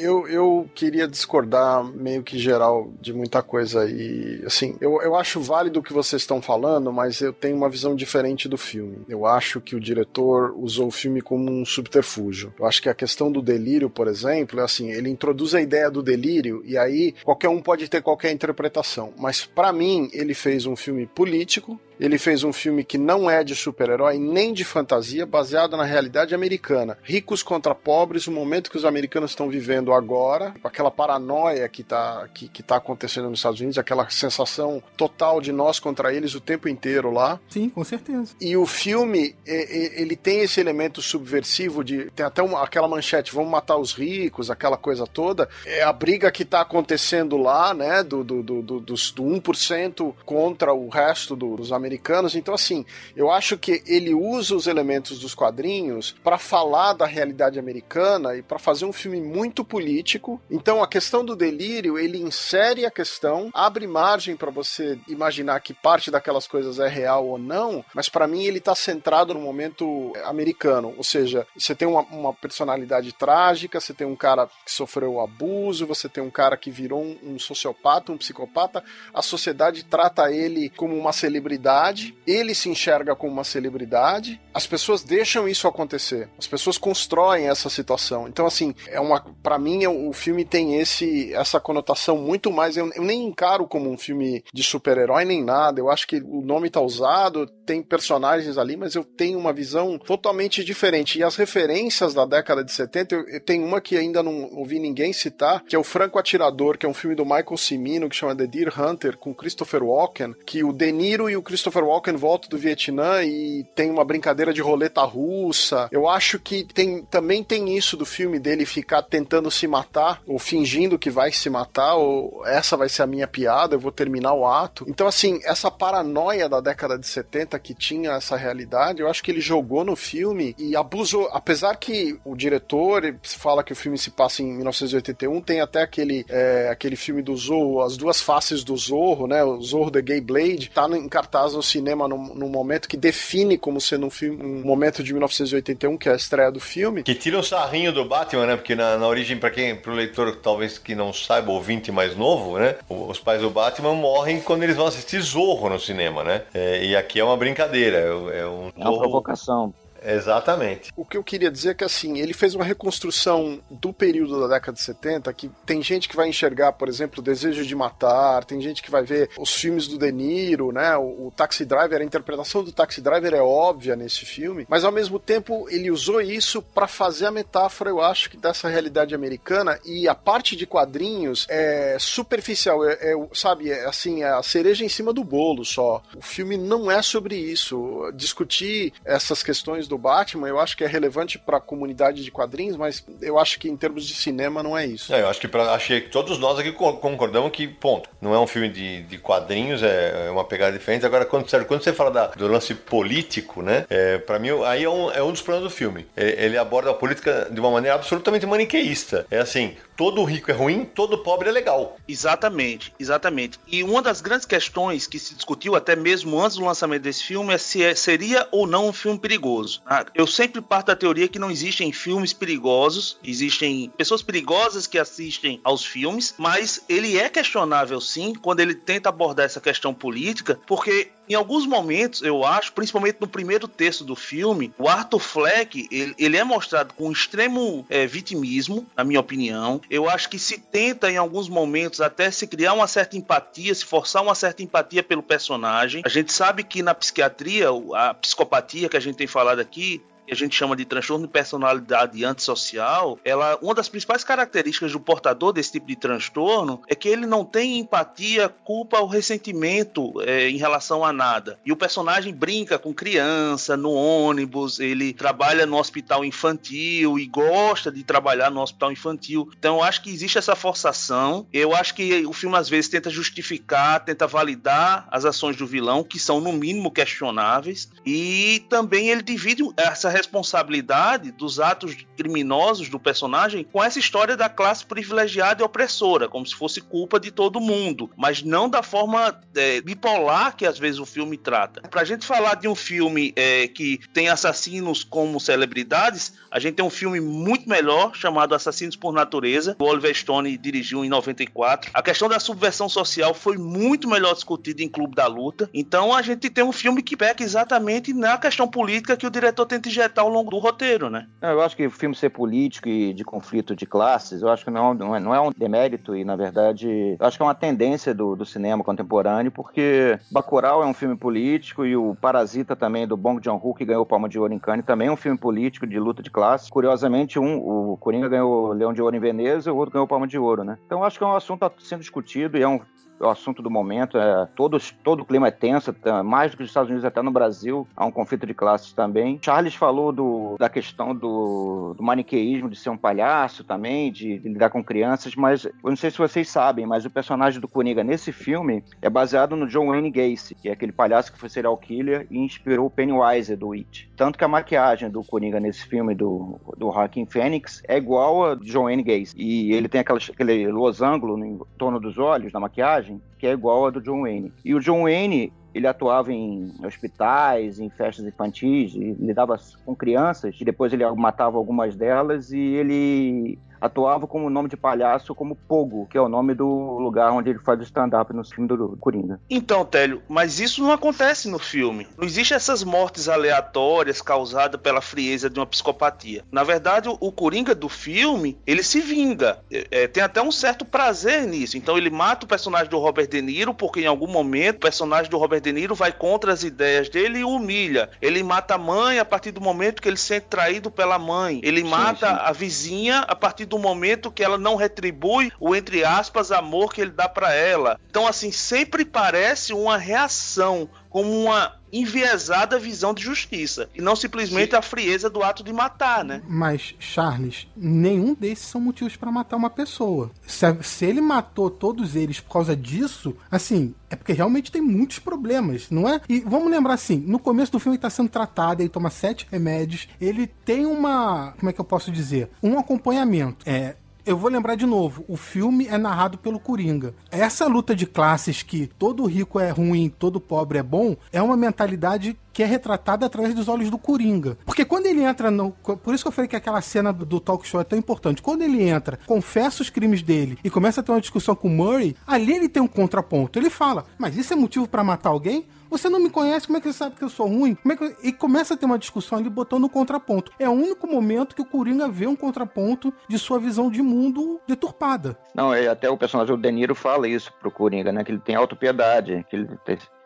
eu, eu queria discordar meio que geral de muita coisa e assim, eu, eu acho válido o que vocês estão falando, mas eu tenho uma visão diferente do filme. Eu acho que o diretor usou o filme como um subterfúgio. Eu acho que a questão do delírio, por exemplo, é assim, ele introduz a ideia do delírio e aí qualquer um pode ter qualquer interpretação, mas para mim ele fez um filme político ele fez um filme que não é de super-herói nem de fantasia, baseado na realidade americana. Ricos contra pobres, o momento que os americanos estão vivendo agora, aquela paranoia que está que, que tá acontecendo nos Estados Unidos, aquela sensação total de nós contra eles o tempo inteiro lá. Sim, com certeza. E o filme, ele tem esse elemento subversivo de. Tem até uma, aquela manchete: vamos matar os ricos, aquela coisa toda. É a briga que está acontecendo lá, né, do, do, do, do, do 1% contra o resto dos americanos americanos. Então, assim, eu acho que ele usa os elementos dos quadrinhos para falar da realidade americana e para fazer um filme muito político. Então, a questão do delírio, ele insere a questão, abre margem para você imaginar que parte daquelas coisas é real ou não, mas para mim ele está centrado no momento americano. Ou seja, você tem uma, uma, personalidade trágica, você tem um cara que sofreu abuso, você tem um cara que virou um, um sociopata, um psicopata. A sociedade trata ele como uma celebridade celebridade, ele se enxerga como uma celebridade, as pessoas deixam isso acontecer, as pessoas constroem essa situação. Então, assim, é uma, para mim, o filme tem esse, essa conotação muito mais. Eu, eu nem encaro como um filme de super-herói nem nada. Eu acho que o nome tá usado, tem personagens ali, mas eu tenho uma visão totalmente diferente. E as referências da década de 70, eu, eu tenho uma que ainda não ouvi ninguém citar, que é o Franco Atirador, que é um filme do Michael Cimino, que chama The Deer Hunter, com Christopher Walken, que o De Niro e o Christopher Christopher Walken volta do Vietnã e tem uma brincadeira de roleta russa. Eu acho que tem, também tem isso do filme dele ficar tentando se matar, ou fingindo que vai se matar, ou essa vai ser a minha piada, eu vou terminar o ato. Então, assim, essa paranoia da década de 70 que tinha essa realidade, eu acho que ele jogou no filme e abusou. Apesar que o diretor fala que o filme se passa em 1981, tem até aquele, é, aquele filme do Zorro, As Duas Faces do Zorro, né? O Zorro The Gay Blade, tá em cartaz no cinema num, num, momento que define como sendo um filme, um momento de 1981, que é a estreia do filme. Que tira o sarrinho do Batman, né? Porque na, na origem, para quem, pro leitor talvez que não saiba, ouvinte mais novo, né? Os pais do Batman morrem quando eles vão assistir Zorro no cinema, né? É, e aqui é uma brincadeira, é, é um É uma provocação Exatamente. O que eu queria dizer é que, assim, ele fez uma reconstrução do período da década de 70 que tem gente que vai enxergar, por exemplo, o Desejo de Matar, tem gente que vai ver os filmes do De Niro, né? O, o Taxi Driver, a interpretação do Taxi Driver é óbvia nesse filme, mas ao mesmo tempo ele usou isso para fazer a metáfora, eu acho, que dessa realidade americana e a parte de quadrinhos é superficial, é, é sabe, é, assim, é a cereja em cima do bolo só. O filme não é sobre isso. Discutir essas questões do Batman, eu acho que é relevante para a comunidade de quadrinhos, mas eu acho que em termos de cinema não é isso. É, eu acho que pra, achei que todos nós aqui concordamos que, ponto, não é um filme de, de quadrinhos, é, é uma pegada diferente. Agora, quando, sério, quando você fala da, do lance político, né, é, para mim, aí é um, é um dos problemas do filme. Ele, ele aborda a política de uma maneira absolutamente maniqueísta. É assim, todo rico é ruim, todo pobre é legal. Exatamente, exatamente. E uma das grandes questões que se discutiu até mesmo antes do lançamento desse filme é se é, seria ou não um filme perigoso. Ah, eu sempre parto da teoria que não existem filmes perigosos, existem pessoas perigosas que assistem aos filmes, mas ele é questionável sim quando ele tenta abordar essa questão política, porque em alguns momentos, eu acho, principalmente no primeiro texto do filme, o Arthur Fleck, ele, ele é mostrado com extremo é, vitimismo, na minha opinião. Eu acho que se tenta, em alguns momentos, até se criar uma certa empatia, se forçar uma certa empatia pelo personagem. A gente sabe que na psiquiatria, a psicopatia que a gente tem falado aqui, que a gente chama de transtorno de personalidade antissocial, ela, uma das principais características do portador desse tipo de transtorno é que ele não tem empatia, culpa ou ressentimento é, em relação a nada. E o personagem brinca com criança no ônibus, ele trabalha no hospital infantil e gosta de trabalhar no hospital infantil. Então eu acho que existe essa forçação. Eu acho que o filme às vezes tenta justificar, tenta validar as ações do vilão, que são no mínimo questionáveis, e também ele divide essa responsabilidade dos atos criminosos do personagem com essa história da classe privilegiada e opressora, como se fosse culpa de todo mundo, mas não da forma é, bipolar que às vezes o filme trata. Pra gente falar de um filme é, que tem assassinos como celebridades, a gente tem um filme muito melhor chamado Assassinos por Natureza, o Oliver Stone dirigiu em 94. A questão da subversão social foi muito melhor discutida em Clube da Luta. Então a gente tem um filme que peca exatamente na questão política que o diretor tenta injetar ao longo do roteiro, né? Eu acho que o filme ser político e de conflito de classes, eu acho que não, não, é, não é um demérito e, na verdade, eu acho que é uma tendência do, do cinema contemporâneo, porque Bacurau é um filme político e o Parasita também, do Bong Joon-ho, que ganhou Palma de Ouro em Cannes, também é um filme político de luta de classes classe. Curiosamente, um, o Coringa ganhou Leão de Ouro em Veneza e o outro ganhou Palma de Ouro, né? Então acho que é um assunto sendo discutido e é um o assunto do momento. É, todos, todo o clima é tenso, tá, mais do que os Estados Unidos, até no Brasil, há um conflito de classes também. Charles falou do, da questão do, do maniqueísmo, de ser um palhaço também, de, de, lidar com crianças, mas eu não sei se vocês sabem, mas o personagem do Coringa nesse filme é baseado no John Wayne Gacy, que é aquele palhaço que foi serial killer e inspirou o Pennywise do It. Tanto que a maquiagem do Coringa nesse filme do, do Joaquin Phoenix é igual a John Wayne Gacy. E ele tem aquele losango em torno dos olhos na maquiagem, que é igual a do John Wayne. E o John Wayne, ele atuava em hospitais, em festas infantis, lidava com crianças, e depois ele matava algumas delas, e ele atuava como nome de palhaço como Pogo, que é o nome do lugar onde ele faz o stand-up no filme do Coringa. Então, Télio, mas isso não acontece no filme. Não existe essas mortes aleatórias causadas pela frieza de uma psicopatia. Na verdade, o, Coringa do filme, ele se vinga. É, é, tem até um certo prazer nisso. Então ele mata o personagem do Robert De Niro, porque em algum momento o personagem do Robert De Niro vai contra as ideias dele e o humilha. Ele mata a mãe a partir do momento que ele se sente traído pela mãe. Ele sim, mata sim. a vizinha a partir do do momento que ela não retribui o entre aspas amor que ele dá para ela. Então assim, sempre parece uma reação como uma enviesada visão de justiça e não simplesmente Sim. a frieza do ato de matar, né? Mas Charles, nenhum desses são motivos para matar uma pessoa. Se, se, ele matou todos eles por causa disso, assim, é porque realmente tem muitos problemas, não é? E vamos lembrar assim, no começo do filme ele tá sendo tratado, ele toma sete remédios, ele tem uma, como é que eu posso dizer, um acompanhamento. É, eu vou lembrar de novo, o filme é narrado pelo Coringa. Essa luta de classes que todo rico é ruim, todo pobre é bom, é uma mentalidade que é retratada através dos olhos do Coringa. Porque quando ele entra no. Por isso que eu falei que aquela cena do talk show é tão importante. Quando ele entra, confessa os crimes dele e começa a ter uma discussão com o Murray, ali ele tem um contraponto. Ele fala: Mas isso é motivo para matar alguém? Você não me conhece, como é que você sabe que eu sou ruim? Como é que... E começa a ter uma discussão ali botando um contraponto. É o único momento que o Coringa vê um contraponto de sua visão de mundo deturpada. Não, até o personagem do De Niro fala isso pro Coringa, né? Que ele tem autopiedade, que ele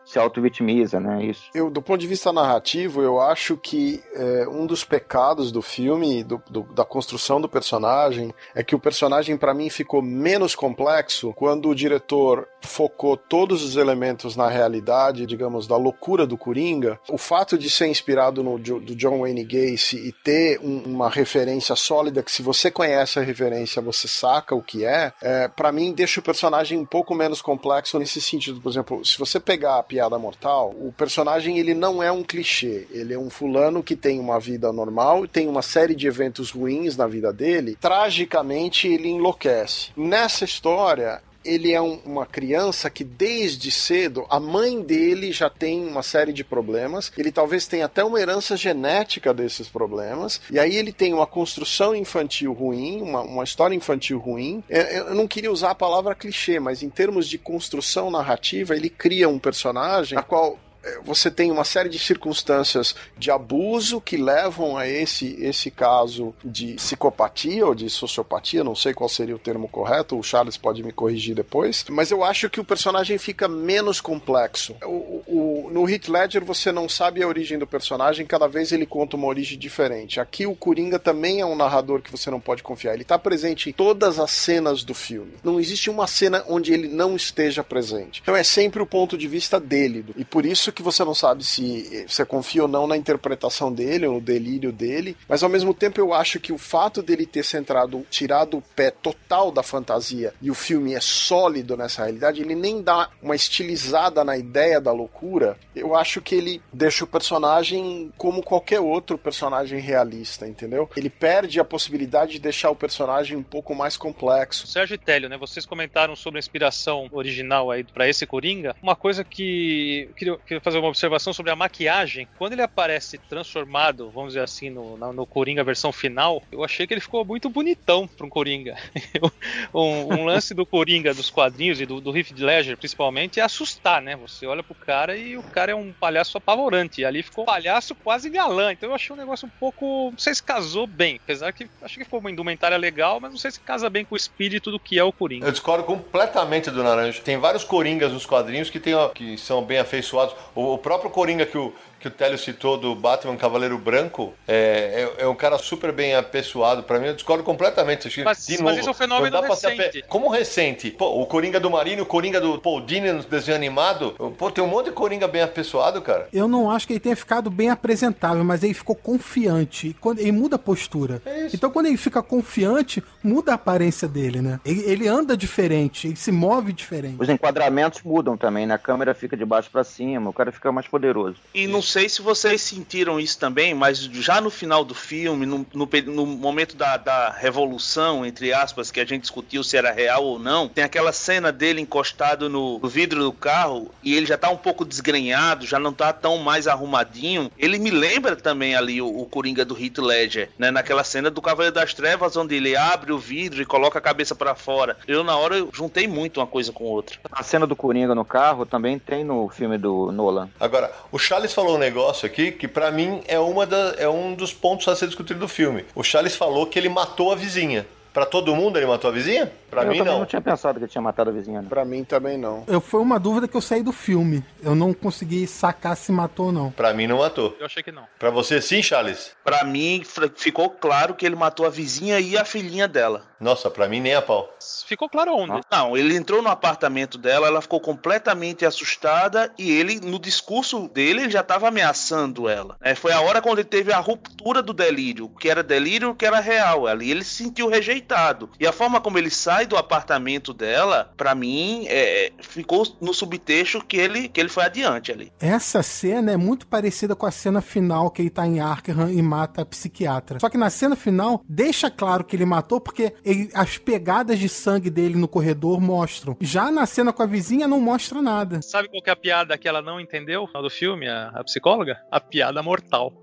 se auto-vitimiza, né? Isso. Eu, do ponto de vista narrativo, eu acho que é, um dos pecados do filme, do, do, da construção do personagem, é que o personagem, para mim, ficou menos complexo quando o diretor focou todos os elementos na realidade, digamos, da loucura do Coringa. O fato de ser inspirado no do John Wayne Gacy e ter um, uma referência sólida, que se você conhece a referência, você saca o que é, é para mim, deixa o personagem um pouco menos complexo nesse sentido. Por exemplo, se você pegar a Piada Mortal, o personagem ele não é um clichê. Ele é um fulano que tem uma vida normal, tem uma série de eventos ruins na vida dele. Tragicamente, ele enlouquece. Nessa história, ele é um, uma criança que desde cedo a mãe dele já tem uma série de problemas. Ele talvez tenha até uma herança genética desses problemas. E aí ele tem uma construção infantil ruim, uma, uma história infantil ruim. É, eu não queria usar a palavra clichê, mas em termos de construção narrativa, ele cria um personagem a qual você tem uma série de circunstâncias de abuso que levam a esse, esse caso de psicopatia ou de sociopatia, não sei qual seria o termo correto, o Charles pode me corrigir depois, mas eu acho que o personagem fica menos complexo. O, o, no Heath Ledger você não sabe a origem do personagem, cada vez ele conta uma origem diferente. Aqui o Coringa também é um narrador que você não pode confiar, ele está presente em todas as cenas do filme. Não existe uma cena onde ele não esteja presente. Então é sempre o ponto de vista dele, e por isso que que você não sabe se você confia ou não na interpretação dele, ou no delírio dele, mas ao mesmo tempo eu acho que o fato dele ter centrado, tirado o pé total da fantasia e o filme é sólido nessa realidade, ele nem dá uma estilizada na ideia da loucura, eu acho que ele deixa o personagem como qualquer outro personagem realista, entendeu? Ele perde a possibilidade de deixar o personagem um pouco mais complexo. Sérgio Télio, né? Vocês comentaram sobre a inspiração original aí para esse Coringa. Uma coisa que eu queria, queria fazer uma observação sobre a maquiagem. Quando ele aparece transformado, vamos dizer assim, no, no Coringa versão final, eu achei que ele ficou muito bonitão para um Coringa. um, um, lance do Coringa dos quadrinhos e do, do Riff Ledger, principalmente, é assustar, né? Você olha pro cara e o cara é um palhaço apavorante. E ali ficou um palhaço quase galã. Então eu achei um negócio um pouco. Não sei se casou bem. Apesar que acho que ficou uma indumentária legal, mas não sei se casa bem com o espírito do que é o Coringa. Eu discordo completamente do Naranja. Tem vários Coringas nos quadrinhos que, tem, ó, que são bem afeiçoados. O, próprio Coringa que o, que o Télio citou do Batman Cavaleiro Branco é, é, é um cara super bem apessoado. Pra mim, eu discordo completamente. Mas, de mas isso é um fenômeno recente. Como recente? Pô, o Coringa do Marinho, o Coringa do Paul Dini no desenho animado. Pô, tem um monte de Coringa bem apessoado, cara. Eu não acho que ele tenha ficado bem apresentável, mas ele ficou confiante. Quando, ele muda a postura. É então, quando ele fica confiante, muda a aparência dele, né? Ele, ele anda diferente, ele se move diferente. Os enquadramentos mudam também, né? A câmera fica de baixo para cima, o cara fica mais poderoso. E não sei se vocês sentiram isso também, mas já no final do filme, no, no, no momento da, da, revolução, entre aspas, que a gente discutiu se era real ou não, tem aquela cena dele encostado no, no vidro do carro e ele já tá um pouco desgrenhado, já não tá tão mais arrumadinho. Ele me lembra também ali o, o Coringa do Heath Ledger, né? Naquela cena do Cavaleiro das Trevas, onde ele abre o vidro e coloca a cabeça para fora. Eu, na hora, eu juntei muito uma coisa com outra. A cena do Coringa no carro também tem no filme do Nolan. Agora, o Charles falou negócio aqui que para mim é, uma da, é um dos pontos a ser discutido do filme. O Charles falou que ele matou a vizinha. Para todo mundo ele matou a vizinha? Para mim não. Eu não tinha pensado que ele tinha matado a vizinha. Para mim também não. Eu foi uma dúvida que eu saí do filme. Eu não consegui sacar se matou ou não. Para mim não matou. Eu achei que não. Para você sim, Charles? Para mim ficou claro que ele matou a vizinha e a filhinha dela. Nossa, para mim nem a pau. Ficou claro onde? Não, ele entrou no apartamento dela, ela ficou completamente assustada e ele, no discurso dele, ele já estava ameaçando ela. É, foi a hora quando ele teve a ruptura do delírio, que era delírio, que era real. Ali ele se sentiu rejeitado. E a forma como ele sai do apartamento dela, pra mim, é, ficou no subtexto que ele, que ele foi adiante ali. Essa cena é muito parecida com a cena final que ele tá em Arkham e mata a psiquiatra. Só que na cena final, deixa claro que ele matou porque ele- as pegadas de sangue dele no corredor mostram. Já na cena com a vizinha não mostra nada. Sabe qual que é a piada que ela não entendeu no final do filme, a, a psicóloga? A piada mortal.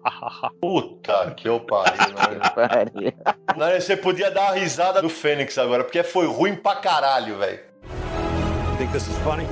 Puta que eu pariu, né? Não, Você podia dar a risada do Fênix agora, porque foi ruim pra caralho, velho. Think this is funny?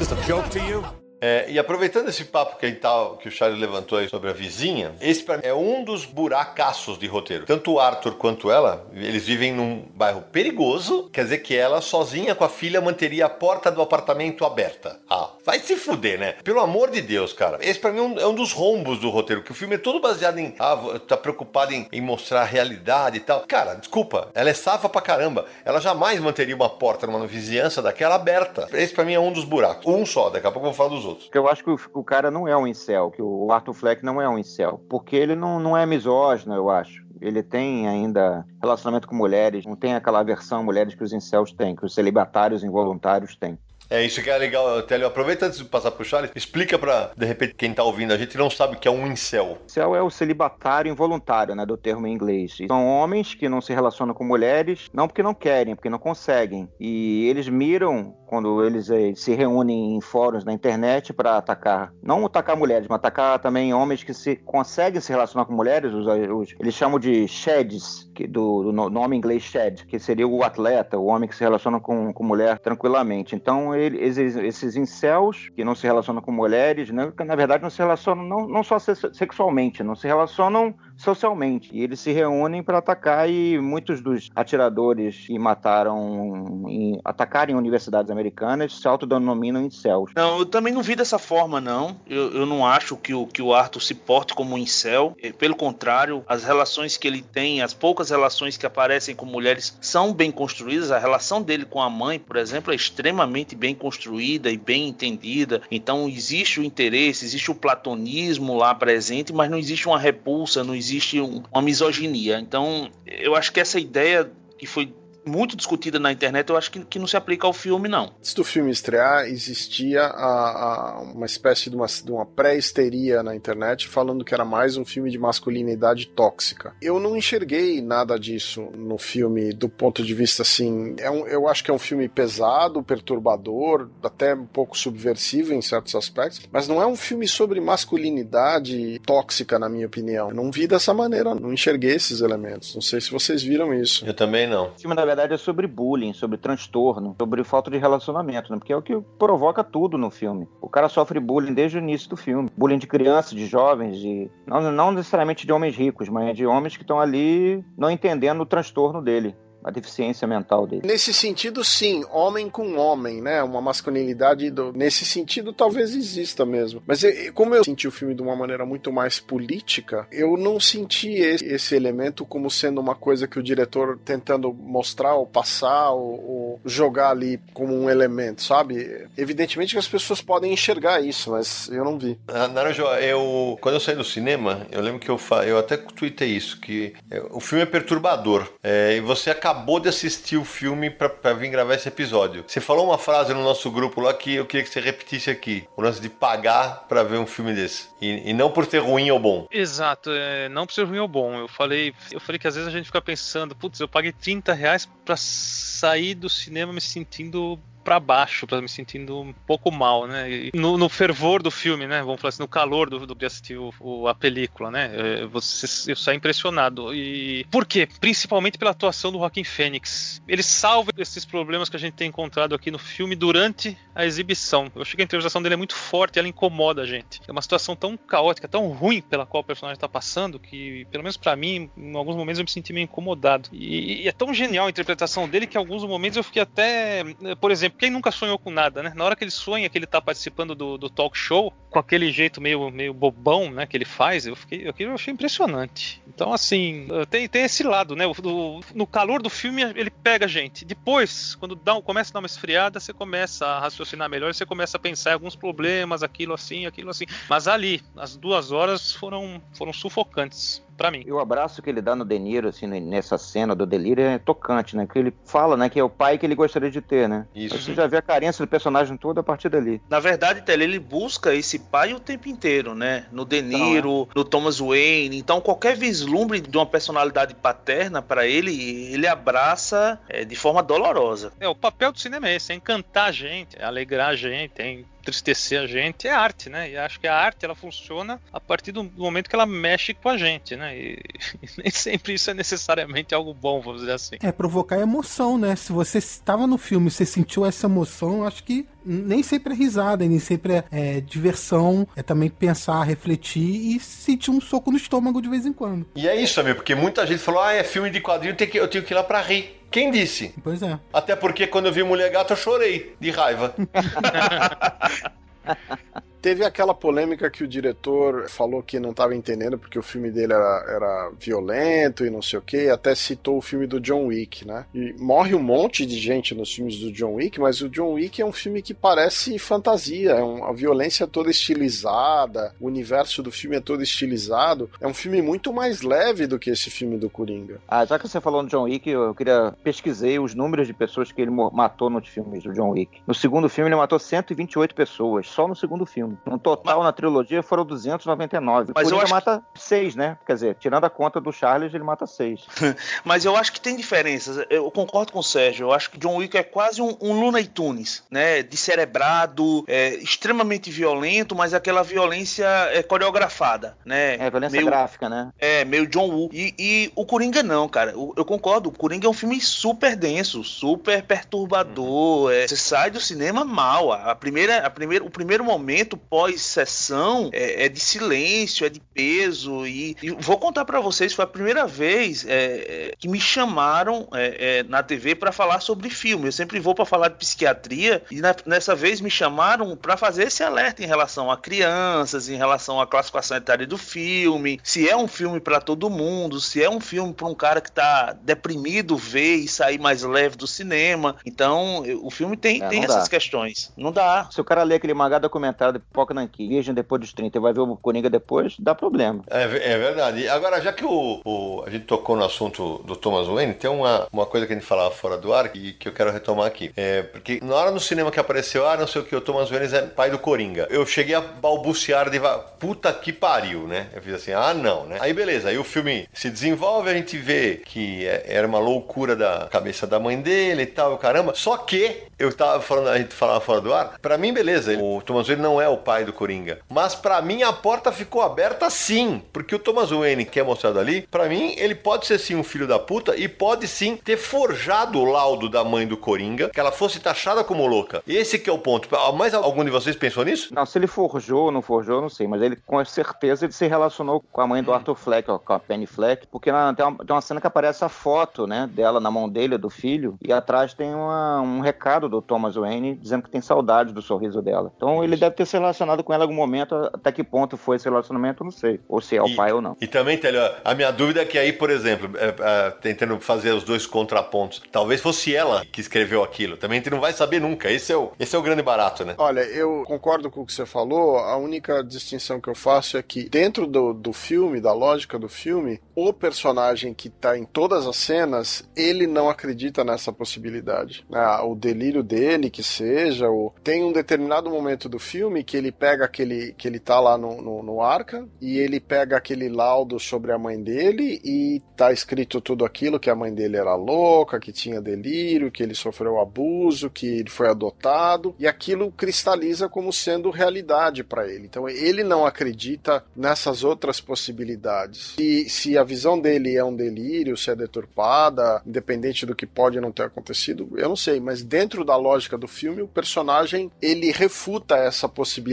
Is this a joke to you? É, e aproveitando esse papo que, tá- que o Charlie levantou aí sobre a vizinha, esse pra mim é um dos buracaços de roteiro. Tanto o Arthur quanto ela, eles vivem num bairro perigoso, quer dizer que ela, sozinha com a filha, manteria a porta do apartamento aberta. Ah, vai se fuder, né? Pelo amor de Deus, cara. Esse pra mim é um, é um dos rombos do roteiro, que o filme é todo baseado em, ah, tá preocupado em, em mostrar a realidade e tal. Cara, desculpa, ela é safa pra caramba. Ela jamais manteria uma porta numa vizinhança daquela aberta. Esse pra mim é um dos buracos. Um só, daqui a pouco eu vou falar dos outros. Porque eu acho que o, o cara não é um incel, que o Arthur Fleck não é um incel. Porque ele não, não é misógino, eu acho. Ele tem ainda relacionamento com mulheres, não tem aquela aversão a mulheres que os incels têm, que os celibatários involuntários têm. É isso que é legal, Télio. Aproveita antes de passar pro Charles, explica pra, de repente, quem tá ouvindo a gente não sabe o que é um incel. Incel é o celibatário involuntário, né, do termo em inglês. São homens que não se relacionam com mulheres, não porque não querem, porque não conseguem. E eles miram quando eles eh, se reúnem em fóruns na internet para atacar, não atacar mulheres, mas atacar também homens que se conseguem se relacionar com mulheres. Os, os- eles chamam de sheds, que do, do no- nome em inglês shed, que seria o atleta, o homem que se relaciona com, com mulher tranquilamente. Então ele- esses, esses incels que não se relacionam com mulheres, né, que na verdade não se relacionam não, não só se- sexualmente, não se relacionam socialmente. E eles se reúnem para atacar e muitos dos atiradores que mataram em, atacaram em universidades americanas se autodenominam incels. Não, eu também não vi dessa forma, não. Eu, eu não acho que o, que o Arthur se porte como um incel. Eh, Pelo contrário, as relações que ele tem, as poucas relações que aparecem com mulheres são bem construídas. A relação dele com a mãe, por exemplo, é extremamente bem construída e bem entendida. Então existe o interesse, existe o platonismo lá presente, mas não existe uma repulsa, não existe um- uma misoginia. Então eu acho que essa ideia que foi muito discutida na internet, eu acho que, que não se aplica ao filme, não. Antes do filme estrear, existia a- a- uma espécie de uma, de uma pré-histeria na internet falando que era mais um filme de masculinidade tóxica. Eu não enxerguei nada disso no filme do ponto de vista assim. É um, eu acho que é um filme pesado, perturbador, até um pouco subversivo em certos aspectos, mas não é um filme sobre masculinidade tóxica, na minha opinião. Eu não vi dessa maneira, não enxerguei esses elementos. Não sei se vocês viram isso. Eu também não. O filme, na verdade, é sobre bullying, sobre transtorno, sobre falta de relacionamento, né? Porque é o que provoca tudo no filme. O cara sofre bullying desde o início do filme. Bullying de crianças, de jovens, de. Não, não necessariamente de homens ricos, mas de homens que estão ali não entendendo o transtorno dele. A deficiência mental dele. Nesse sentido, sim, homem com homem, né? Uma masculinidade. do- Nesse sentido, talvez exista mesmo. Mas como eu senti o filme de uma maneira muito mais política, eu não senti esse, esse elemento como sendo uma coisa que o diretor tentando mostrar ou passar ou, ou jogar ali como um elemento, sabe? Evidentemente que as pessoas podem enxergar isso, mas eu não vi. Ah, Naranjo, eu quando eu saí do cinema, eu lembro que eu, fa- eu até tuitei isso, que é, o filme é perturbador. É, e você acabou de assistir o filme pra vir gravar esse episódio. Você falou uma frase no nosso grupo lá que eu queria que você repetisse aqui. O lance de pagar pra ver um filme desse. E, e não por ser ruim ou bom. Exato, é, não por ser ruim ou bom. Eu falei, eu falei que às vezes a gente fica pensando, putz, eu paguei 30 reais pra sair do cinema me sentindo pra baixo, pra me sentindo um pouco mal, né? E no, no fervor do filme, né? Vamos falar assim, no calor do, do de assistir o, o- a película, né? É, Você, eu saí impressionado. E por quê? Principalmente pela atuação do Joaquim Fênix. Ele salva esses problemas que a gente tem encontrado aqui no filme durante a exibição. Eu achei que a interpretação dele é muito forte, ela incomoda a gente. É uma situação tão caótica, tão ruim pela qual o personagem tá passando, que, pelo menos pra mim, em alguns momentos eu me senti meio incomodado. E, e é tão genial a interpretação dele que em alguns momentos eu fiquei até. Por exemplo, quem nunca sonhou com nada, né? Na hora que ele sonha que ele tá participando do, do talk show, com aquele jeito meio, meio bobão, né, que ele faz, eu fiquei, eu achei impressionante. Então, assim, tem, tem esse lado, né? O- do- no calor do filme ele pega a gente. Depois, quando dá, começa a dar uma esfriada, você começa a raciocinar melhor, você começa a pensar em alguns problemas, aquilo assim, aquilo assim. Mas ali, as duas horas foram, foram sufocantes. Pra mim. E o abraço que ele dá no De Niro, assim, nessa cena do delírio é tocante, né? Que ele fala, né, que é o pai que ele gostaria de ter, né? Isso. Você já vê a carência do personagem todo a partir dali. Na verdade, Tele, ele busca esse pai o tempo inteiro, né? No De Niro, no Thomas Wayne. Então, qualquer vislumbre de uma personalidade paterna pra ele, ele abraça é, de forma dolorosa. É, o papel do cinema é esse, é encantar a gente, é alegrar a gente, é entristecer a gente, é arte, né? E acho que a arte ela funciona a partir do momento que ela mexe com a gente, né? E, e nem sempre isso é necessariamente algo bom, vamos dizer assim. É provocar emoção, né? Se você estava no filme e você sentiu essa emoção, acho que nem sempre é risada, nem sempre é, é diversão, é também pensar, refletir e sentir um soco no estômago de vez em quando. E é isso, amigo, porque muita gente falou: ah, é filme de quadrinho, tem que- eu tenho que ir lá pra rir. Quem disse? Pois é. Até porque quando eu vi Mulher Gata eu chorei de raiva. Teve aquela polêmica que o diretor falou que não estava entendendo porque o filme dele era, era violento e não sei o que, até citou o filme do John Wick, né? E morre um monte de gente nos filmes do John Wick, mas o John Wick é um filme que parece fantasia, é um, a violência é toda estilizada, o universo do filme é todo estilizado. É um filme muito mais leve do que esse filme do Coringa. Ah, já que você falou no John Wick, eu queria pesquisei os números de pessoas que ele matou nos filmes do John Wick. No segundo filme ele matou 128 pessoas, só no segundo filme. No total na trilogia foram 299. Mas eu Coringa acho que- mata 6, né? Quer dizer, tirando a conta do Charles, ele mata 6. Mas eu acho que tem diferenças. Eu concordo com o Sérgio. Eu acho que John Wick é quase um, um Looney Tunes, né? Descerebrado, é, extremamente violento, mas aquela violência é coreografada, né? É, violência Meio- gráfica, né? É, meio John Woo. E, e o Coringa não, cara. O- Eu concordo. O Coringa é um filme super denso, super perturbador. é, você sai do cinema mal. A primeira, a primeira, o primeiro momento pós-sessão é, é de silêncio, é de peso. E, e vou contar pra vocês, foi a primeira vez é, é, que me chamaram é, é, na TV pra falar sobre filme. Eu sempre vou pra falar de psiquiatria e na- nessa vez me chamaram pra fazer esse alerta em relação a crianças, em relação à classificação etária do filme, se é um filme pra todo mundo, se é um filme pra um cara que tá deprimido ver e sair mais leve do cinema. Então, o filme tem, É, tem essas questões. Não dá. Se o cara ler aquele mangá documentário Pipoca Nankin, Virgem depois dos 30, e vai ver o Coringa depois, dá problema. É, é verdade. Agora, já que o, o- a gente tocou no assunto do Thomas Wayne, tem uma, uma coisa que a gente falava fora do ar e que eu quero retomar aqui. É, porque na hora no cinema que apareceu, ah, não sei o que, o Thomas Wayne é pai do Coringa. Eu cheguei a balbuciar de puta que pariu, né? Eu fiz assim, ah, não, né? Aí beleza, aí o filme se desenvolve, a gente vê que é- era uma loucura da cabeça da mãe dele e tal, caramba. Só que eu tava falando, a gente falava fora do ar, pra mim, beleza, ele- o Thomas Wayne não é o pai do Coringa. Mas pra mim a porta ficou aberta sim, porque o Thomas Wayne que é mostrado ali, pra mim ele pode ser sim um filho da puta e pode sim ter forjado o laudo da mãe do Coringa, que ela fosse taxada como louca. Esse que é o ponto. Mais algum de vocês pensou nisso? Não, se ele forjou ou não forjou, não sei, mas ele com certeza ele se relacionou com a mãe do Arthur Fleck, ó, com a Penny Fleck, porque na- tem, uma, tem uma cena que aparece a foto, né, dela na mão dele, do filho, e atrás tem uma- um recado do Thomas Wayne dizendo que tem saudade do sorriso dela. Então ele deve ter se relacionado com ela em algum momento, até que ponto foi esse relacionamento, eu não sei, ou se é o E- pai ou não. E também, Telho, a minha dúvida é que aí, por exemplo, é, é, tentando fazer os dois contrapontos, talvez fosse ela que escreveu aquilo. Também a gente não vai saber nunca. Esse é o, esse é o grande barato, né? Olha, eu concordo com o que você falou. A única distinção que eu faço é que, dentro do, do filme, da lógica do filme, o personagem que tá em todas as cenas, ele não acredita nessa possibilidade. Ah, o delírio dele, que seja, o... tem um determinado momento do filme que ele pega aquele. que ele tá lá no, no, no Arca e ele pega aquele laudo sobre a mãe dele e tá escrito tudo aquilo: que a mãe dele era louca, que tinha delírio, que ele sofreu abuso, que ele foi adotado, e aquilo cristaliza como sendo realidade para ele. Então ele não acredita nessas outras possibilidades. E se a visão dele é um delírio, se é deturpada, independente do que pode não ter acontecido, eu não sei, mas dentro da lógica do filme, o personagem ele refuta essa possibilidade,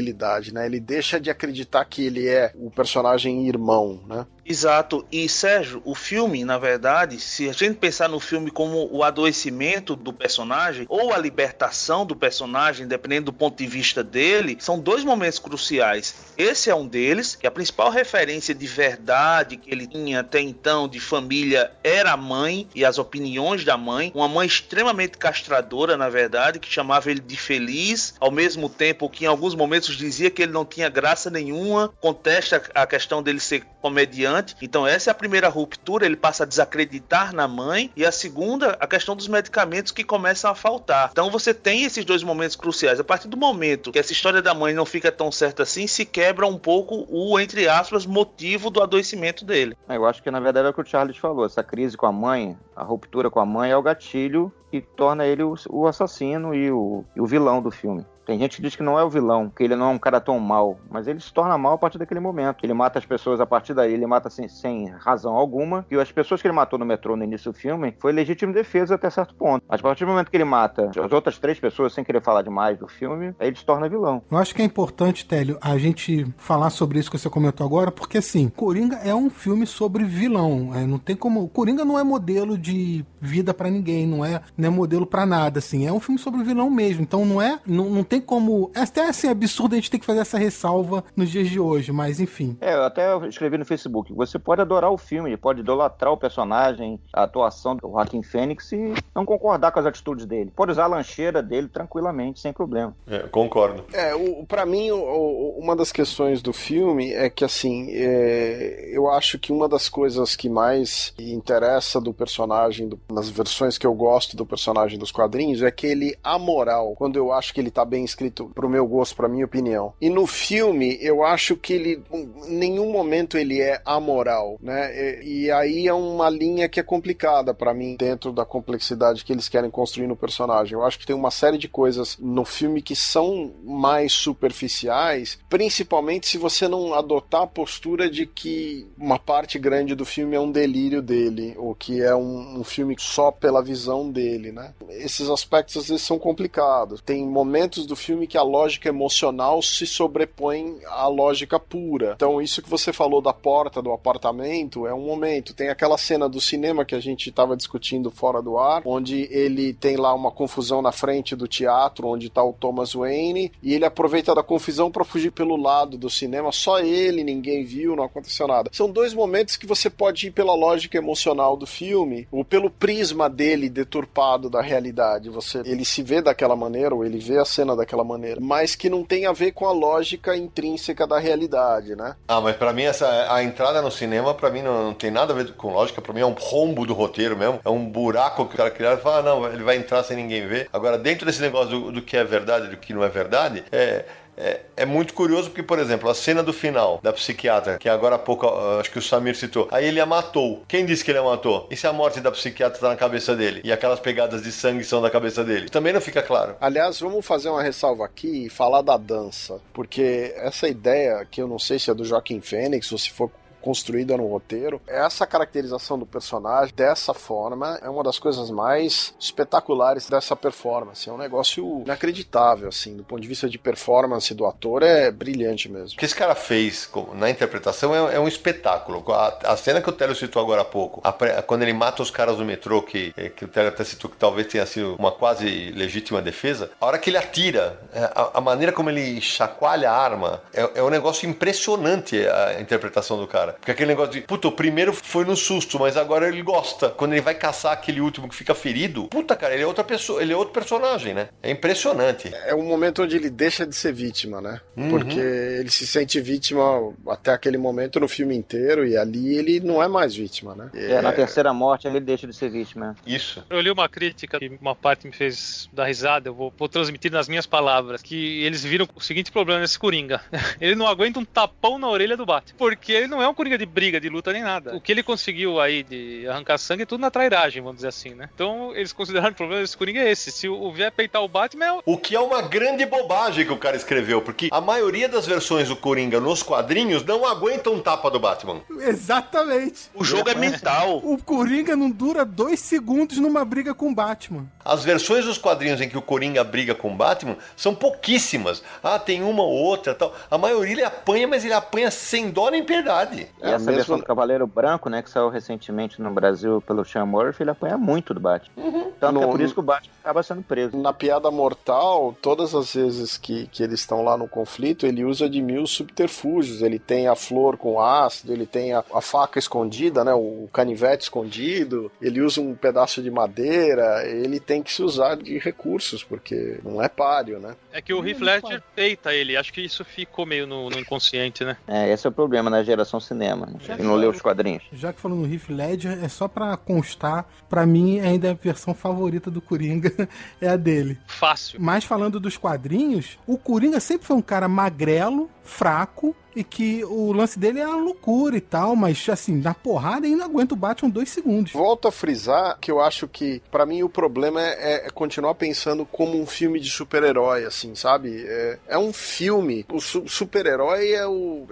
né? Ele deixa de acreditar que ele é o personagem irmão, né? Exato. E Sérgio, o filme, na verdade, se a gente pensar no filme como o adoecimento do personagem ou a libertação do personagem, dependendo do ponto de vista dele, são dois momentos cruciais. Esse é um deles, que a principal referência de verdade que ele tinha até então de família era a mãe e as opiniões da mãe, uma mãe extremamente castradora, na verdade, que chamava ele de feliz, ao mesmo tempo que em alguns momentos dizia que ele não tinha graça nenhuma, contesta a questão dele ser comediante Então essa é a primeira ruptura, ele passa a desacreditar na mãe e a segunda, a questão dos medicamentos que começam a faltar. Então você tem esses dois momentos cruciais. A partir do momento que essa história da mãe não fica tão certa assim, se quebra um pouco o entre aspas motivo do adoecimento dele. Eu acho que na verdade é o que o Charles falou, essa crise com a mãe, a ruptura com a mãe é o gatilho que torna ele o, o assassino e o, e o vilão do filme. Tem gente que diz que não é o vilão, que ele não é um cara tão mal, mas ele se torna mal a partir daquele momento. Ele mata as pessoas a partir daí, ele mata sem, sem razão alguma. E as pessoas que ele matou no metrô no início do filme foi legítima defesa até certo ponto. Mas a partir do momento que ele mata as outras três pessoas, sem querer falar demais do filme, aí ele se torna vilão. Eu acho que é importante, Télio, a gente falar sobre isso que você comentou agora, porque assim, Coringa é um filme sobre vilão. É, não tem como. Coringa não é modelo de vida para ninguém, não é, não é modelo para nada, assim. É um filme sobre vilão mesmo. Então não é. Não, não tem como. É até assim, absurdo a gente ter que fazer essa ressalva nos dias de hoje, mas enfim. É, eu até escrevi no Facebook. Você pode adorar o filme, pode idolatrar o personagem, a atuação do Joaquim Fênix e não concordar com as atitudes dele. Pode usar a lancheira dele tranquilamente, sem problema. É, concordo. É, o, pra mim, o, uma das questões do filme é que, assim, é, eu acho que uma das coisas que mais interessa do personagem, do, nas versões que eu gosto do personagem dos quadrinhos, é que ele amoral, quando eu acho que ele tá bem escrito pro meu gosto, pra minha opinião. E no filme, eu acho que ele, em nenhum momento ele é amoral, né? E, e aí é uma linha que é complicada para mim, dentro da complexidade que eles querem construir no personagem. Eu acho que tem uma série de coisas no filme que são mais superficiais, principalmente se você não adotar a postura de que uma parte grande do filme é um delírio dele, ou que é um, um filme só pela visão dele, né? Esses aspectos às vezes são complicados. Tem momentos do filme que a lógica emocional se sobrepõe à lógica pura. Então, isso que você falou da porta do apartamento é um momento. Tem aquela cena do cinema que a gente estava discutindo fora do ar, onde ele tem lá uma confusão na frente do teatro, onde está o Thomas Wayne, e ele aproveita da confusão para fugir pelo lado do cinema. Só ele, ninguém viu, não aconteceu nada. São dois momentos que você pode ir pela lógica emocional do filme, ou pelo prisma dele deturpado da realidade. Você, ele se vê daquela maneira, ou ele vê a cena daquela maneira, mas que não tem a ver com a lógica intrínseca da realidade, né? Ah, mas para mim essa a entrada no cinema para mim não, não, tem nada a ver com lógica, para mim é um rombo do roteiro mesmo, é um buraco que o cara criou e fala, ah, não, ele vai entrar sem ninguém ver. Agora dentro desse negócio do, do que é verdade, do que não é verdade, é é, é, muito curioso porque, por exemplo, a cena do final da psiquiatra, que agora há pouco acho que o Samir citou, aí ele a matou. Quem disse que ele a matou? E se a morte da psiquiatra está na cabeça dele? E aquelas pegadas de sangue são da cabeça dele? Também não fica claro. Aliás, vamos fazer uma ressalva aqui e falar da dança. Porque essa ideia, que eu não sei se é do Joaquim Fênix ou se for construída no roteiro. Essa caracterização do personagem dessa forma é uma das coisas mais espetaculares dessa performance. É um negócio inacreditável, assim, do ponto de vista de performance do ator, é brilhante mesmo. O que esse cara fez na interpretação é, é um espetáculo. A, cena que o Télio citou agora há pouco, quando ele mata os caras do metrô, que, é, que o Télio até citou que talvez tenha sido uma quase legítima defesa, a hora que ele atira, é, a, a maneira como ele chacoalha a arma, é, é um negócio impressionante a interpretação do cara cara. Porque aquele negócio de, puta, o primeiro foi no susto, mas agora ele gosta. Quando ele vai caçar aquele último que fica ferido, puta, cara, ele é outra pessoa, ele é outro personagem, né? É impressionante. É um momento onde ele deixa de ser vítima, né? Uhum. Porque ele se sente vítima até aquele momento no filme inteiro e ali ele não é mais vítima, né? É, é... na terceira morte ele deixa de ser vítima. Isso. Eu li uma crítica que uma parte me fez dar risada, eu vou, vou transmitir nas minhas palavras, que eles viram o seguinte problema nesse Coringa. Ele não aguenta um tapão na orelha do Batman, porque ele não é um Coringa de briga, de luta, nem nada. O que ele conseguiu aí de arrancar sangue é tudo na trairagem, vamos dizer assim, né? Então eles consideraram que o problema desse Coringa é esse. Se o vier peitar o Batman é o... o que é uma grande bobagem que o cara escreveu, porque a maioria das versões do Coringa nos quadrinhos não aguentam um tapa do Batman. Exatamente. O jogo é mental. O Coringa não dura dois segundos numa briga com o Batman. As versões dos quadrinhos em que o Coringa briga com o Batman são pouquíssimas. Ah, tem uma ou outra tal. A maioria ele apanha, mas ele apanha sem dó nem piedade. E essa mesmo... versão do Cavaleiro Branco, né, que saiu recentemente no Brasil pelo Sean Murphy, ele apanha muito do Batman. Uhum. Tanto no... que é por isso que o Batman acaba sendo preso. Na Piada Mortal, todas as vezes que, que eles estão lá no conflito, ele usa de mil subterfúgios. Ele tem a flor com ácido, ele tem a, a faca escondida, né, o canivete escondido, ele usa um pedaço de madeira, ele tem que se usar de recursos, porque não é páreo, né? É que o Heath Ledger peita ele, acho que isso ficou meio no, no inconsciente, né? É, esse é o problema na geração cinema cinema, né? e não leu os quadrinhos. Já que falou no Heath Ledger, é só pra constar, pra mim ainda é a versão favorita do Coringa é a dele. Fácil. Mas falando dos quadrinhos, o Coringa sempre foi um cara magrelo, fraco, e que o lance dele é a loucura e tal, mas assim, na porrada ainda aguenta o Batman dois segundos. Volto a frisar que eu acho que, pra mim, o problema é, é continuar pensando como um filme de super-herói, assim, sabe? É, é um filme. O su- super-herói é,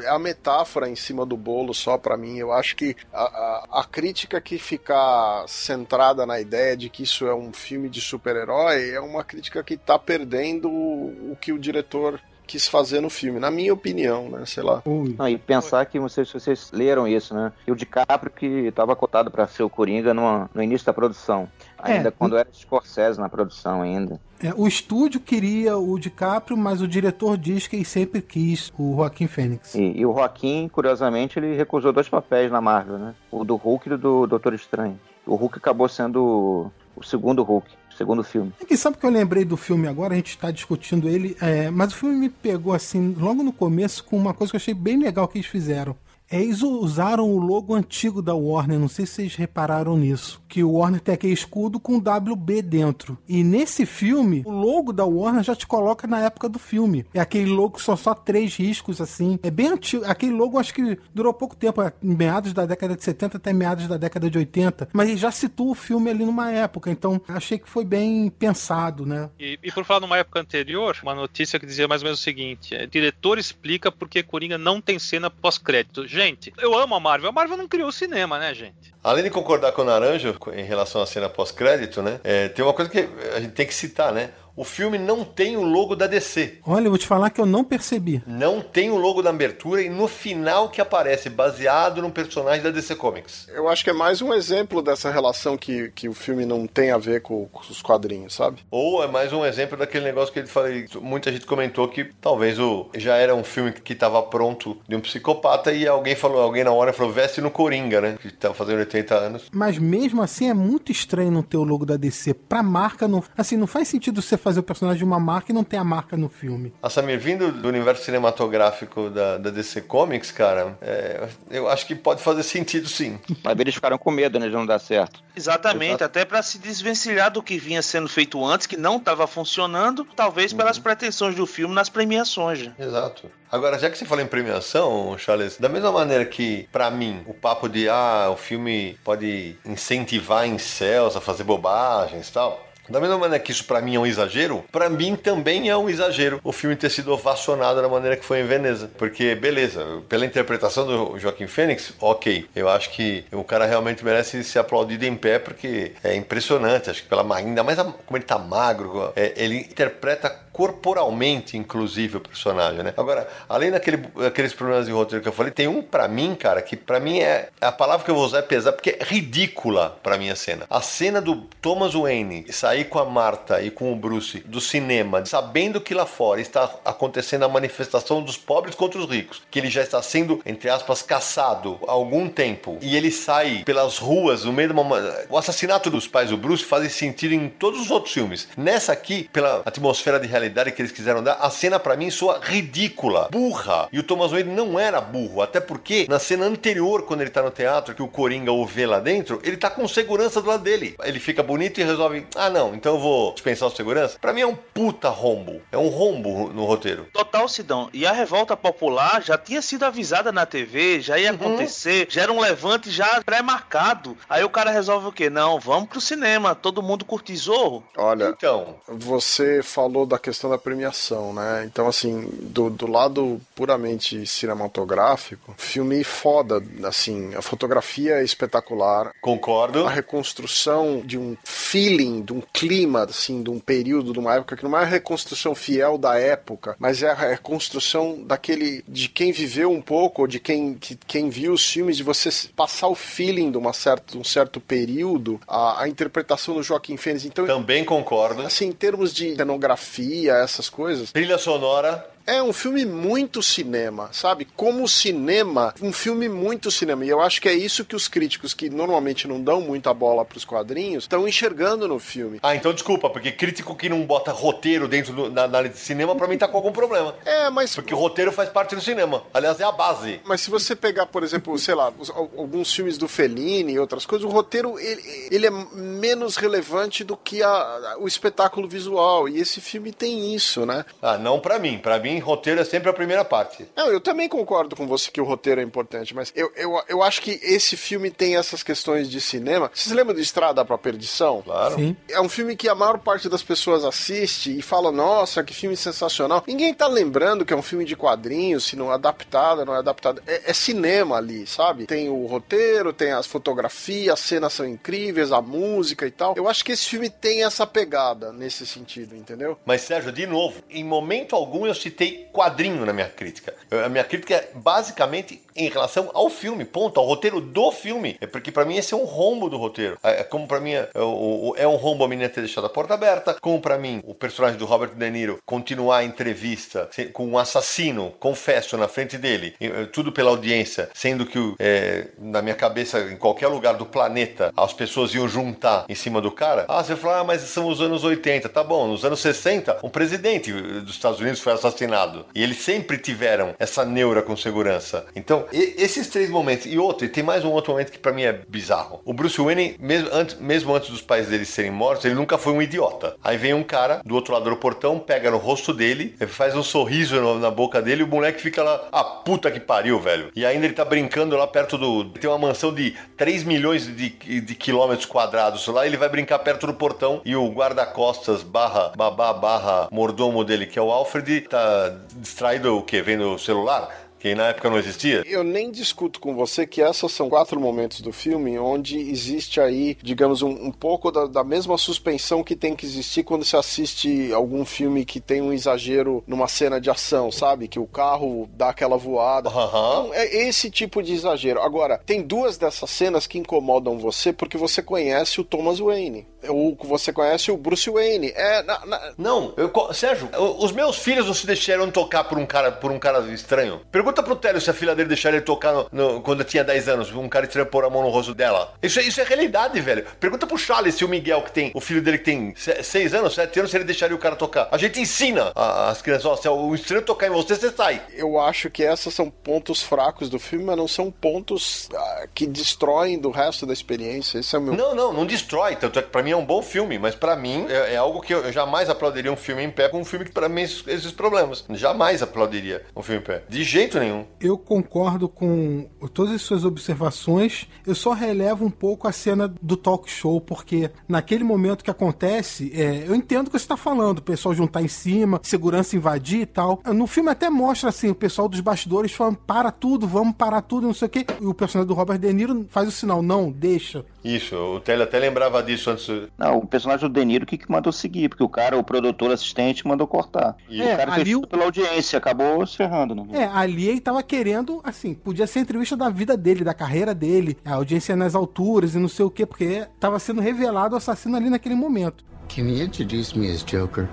é a metáfora em cima do bolo só pra mim. Eu acho que a, a, a crítica que ficar centrada na ideia de que isso é um filme de super-herói é uma crítica que tá perdendo o, o que o diretor quis fazer no filme, na minha opinião, né? Sei lá. Não, e pensar que vocês, vocês leram isso, né? E o DiCaprio que estava cotado para ser o Coringa no, no início da produção. Ainda É. quando era Scorsese na produção ainda. É, o estúdio queria o DiCaprio, mas o diretor diz que ele sempre quis o Joaquim Fênix. E, e o Joaquim, curiosamente, ele recusou dois papéis na Marvel, né? O do Hulk e o do Doutor Estranho. O Hulk acabou sendo o, o segundo Hulk, segundo filme. É que sabe que eu lembrei do filme agora, a gente está discutindo ele, é, mas o filme me pegou assim, logo no começo, com uma coisa que eu achei bem legal que eles fizeram. Eles usaram o logo antigo da Warner, não sei se vocês repararam nisso. Que o Warner tem aquele escudo com WB dentro. E nesse filme, o logo da Warner já te coloca na época do filme. É aquele logo que são só três riscos, assim. É bem antigo. Aquele logo acho que durou pouco tempo, é meados da década de 70 até meados da década de 80. Mas ele já situa o filme ali numa época. Então, achei que foi bem pensado, né? E, e por falar numa época anterior, uma notícia que dizia mais ou menos o seguinte: é, diretor explica por que Coringa não tem cena pós-crédito. Gente, eu amo a Marvel. A Marvel não criou o cinema, né, gente? Além de concordar com o Naranjo em relação à cena pós-crédito, né? é, tem uma coisa que a gente tem que citar, né? O filme não tem o logo da DC. Olha, eu vou te falar que eu não percebi. Não tem o logo da abertura e no final que aparece, baseado num personagem da DC Comics. Eu acho que é mais um exemplo dessa relação que, que o filme não tem a ver com, com os quadrinhos, sabe? Ou é mais um exemplo daquele negócio que ele falei, muita gente comentou que talvez o já era um filme que estava pronto de um psicopata e alguém falou, alguém na hora falou, veste no Coringa, né? Que tava fazendo 80 anos. Mas mesmo assim é muito estranho não ter o logo da DC. Pra marca, não, assim, não faz sentido você fazer o personagem de uma marca e não ter a marca no filme. A Samir, vindo do universo cinematográfico da, da DC Comics, cara, é, eu acho que pode fazer sentido sim. Mas eles ficaram com medo, né, de não dar certo. Exatamente, Exato. até para se desvencilhar do que vinha sendo feito antes, que não estava funcionando, talvez pelas pretensões do filme nas premiações. né? Exato. Agora, já que você falou em premiação, Charles, da mesma maneira que, pra mim, o papo de ah, o filme pode incentivar incels a fazer bobagens e tal. Da mesma maneira que isso pra mim é um exagero, pra mim também é um exagero o filme ter sido ovacionado da maneira que foi em Veneza. Porque, beleza, pela interpretação do Joaquim Fênix, ok. Eu acho que o cara realmente merece ser aplaudido em pé, porque é impressionante. Acho que pela ainda mais como ele tá magro, é, ele interpreta corporalmente, inclusive, o personagem, né? Agora, além daquele, daqueles problemas de roteiro que eu falei, tem um pra mim, cara, que pra mim é a palavra que eu vou usar é pesar, porque é ridícula pra mim a cena. A cena do Thomas Wayne sair com a Marta e com o Bruce do cinema, sabendo que lá fora está acontecendo a manifestação dos pobres contra os ricos, que ele já está sendo, entre aspas, caçado há algum tempo, e ele sai pelas ruas no meio de uma. O assassinato dos pais do Bruce faz sentido em todos os outros filmes. Nessa aqui, pela atmosfera de realidade que eles quiseram dar, a cena pra mim soa ridícula, burra. E o Thomas Wayne não era burro, até porque na cena anterior, quando ele tá no teatro, que o Coringa o vê lá dentro, ele tá com segurança do lado dele. Ele fica bonito e resolve, ah não, então eu vou dispensar o segurança. Pra mim é um puta rombo. É um rombo no roteiro. Total, Sidão. E a revolta popular já tinha sido avisada na TV, já ia acontecer, já era um levante já pré-marcado. Aí o cara resolve o quê? Não, vamos pro cinema, todo mundo curte Zorro. Olha, Então, você falou da questão da premiação, né? Então, assim, do, do lado puramente cinematográfico, filme foda, assim, a fotografia é espetacular, concordo. a reconstrução de um feeling, de um clima, assim, de um período, de uma época que não é a reconstrução fiel da época, mas é a reconstrução daquele de quem viveu um pouco, ou de quem, que, quem viu os filmes, de você passar o feeling de uma certa, um certo período, a, a interpretação do Joaquim Fênix. Então, Também concordo. assim, em termos de cenografia, essas coisas, Trilha sonora É um filme muito cinema, sabe? Como cinema, um filme muito cinema. E eu acho que é isso que os críticos que normalmente não dão muita bola pros quadrinhos estão enxergando no filme. Ah, então desculpa, porque crítico que não bota roteiro dentro do, da análise de cinema, pra mim tá com algum problema. É, mas. Porque o roteiro faz parte do cinema. Aliás, é a base. Mas se você pegar, por exemplo, sei lá, os- al- alguns filmes do Fellini e outras coisas, o roteiro ele, ele é menos relevante do que a- o espetáculo visual. E esse filme tem isso, né? Ah, não pra mim. Pra mim, roteiro é sempre a primeira parte. Não, eu também concordo com você que o roteiro é importante, mas eu, eu, eu acho que esse filme tem essas questões de cinema. Vocês lembram do Estrada pra Perdição? Claro. Sim. É um filme que a maior parte das pessoas assiste e fala, nossa, que filme sensacional. Ninguém tá lembrando que é um filme de quadrinhos, se não é adaptado, não é adaptado. É, é cinema ali, sabe? Tem o roteiro, tem as fotografias, as cenas são incríveis, a música e tal. Eu acho que esse filme tem essa pegada nesse sentido, entendeu? Mas, Sérgio, de novo, em momento algum eu citei quadrinho na minha crítica. A minha crítica é basicamente em relação ao filme, ponto, ao roteiro do filme. É porque pra mim esse é um rombo do roteiro. É é como pra mim é, o- é um rombo a menina ter deixado a porta aberta, como pra mim o personagem do Robert De Niro continuar a entrevista com um assassino, confesso, na frente dele, tudo pela audiência, sendo que é, na minha cabeça, em qualquer lugar do planeta, as pessoas iam juntar em cima do cara. Ah, você fala, ah, mas são os anos 80. Tá bom, nos anos 60, um presidente dos Estados Unidos foi assassinado. E eles sempre tiveram essa neura com segurança. Então, e- esses três momentos. E outro, e tem mais um outro momento que pra mim é bizarro. O Bruce Wayne, mesmo antes, mesmo antes dos pais dele serem mortos, ele nunca foi um idiota. Aí vem um cara do outro lado do portão, pega no rosto dele, faz um sorriso na boca dele e o moleque fica lá, ah, puta que pariu, velho. E ainda ele tá brincando lá perto do. Tem uma mansão de 3 milhões de, de quilômetros quadrados lá, ele vai brincar perto do portão e o guarda-costas barra babá barra mordomo dele, que é o Alfred, tá distraído o quê? Vendo o celular? Que na época não existia? Eu nem discuto com você que essas são quatro momentos do filme onde existe aí, digamos, um, um pouco da, da mesma suspensão que tem que existir quando se assiste algum filme que tem um exagero numa cena de ação, sabe? Que o carro dá aquela voada. Aham. Então, é esse tipo de exagero. Agora, tem duas dessas cenas que incomodam você porque você conhece o Thomas Wayne. Ou você conhece o Bruce Wayne. É, na- na- Não, eu, Sérgio, os meus filhos não se deixaram tocar por um cara, por um cara estranho. Pergunta pro Télio se a filha dele deixaria ele tocar no- no- quando tinha 10 anos, um cara estranho pôr a mão no rosto dela. Isso, é- isso é realidade, velho. Pergunta pro Charles se o Miguel, que tem, o filho dele que tem 6 anos, 7 anos, se ele deixaria o cara tocar. A gente ensina a- as crianças, ó, se o estranho tocar em você, você sai. eu acho que esses são pontos fracos do filme, mas não são pontos ah, que destroem do resto da experiência. Esse é o meu. Não, não, não destrói. Tanto é que pra mim é um bom filme, mas pra mim é, é algo que eu, eu jamais aplaudiria um filme em pé com um filme que pra mim esses, esses problemas. Jamais aplaudiria um filme em pé. De jeito nenhum. Eu concordo com todas as suas observações. Eu só relevo um pouco a cena do talk show, porque naquele momento que acontece, é, eu entendo o que você está falando, o pessoal juntar em cima, segurança invadir e tal. No filme até mostra assim, o pessoal dos bastidores falando, para tudo, vamos parar tudo, não sei o quê. E o personagem do Robert De Niro faz o sinal, não, deixa. Isso, o Télio até lembrava disso antes. Não, o personagem do De Niro que, que mandou seguir, porque o cara, o produtor assistente, mandou cortar. E É, o cara ali fez o- pela audiência, acabou se ferrando, né? É, ali ele tava querendo, assim, podia ser entrevista da vida dele, da carreira dele, a audiência nas alturas e não sei o quê, porque tava sendo revelado o assassino ali naquele momento. Can you introduce me as Joker?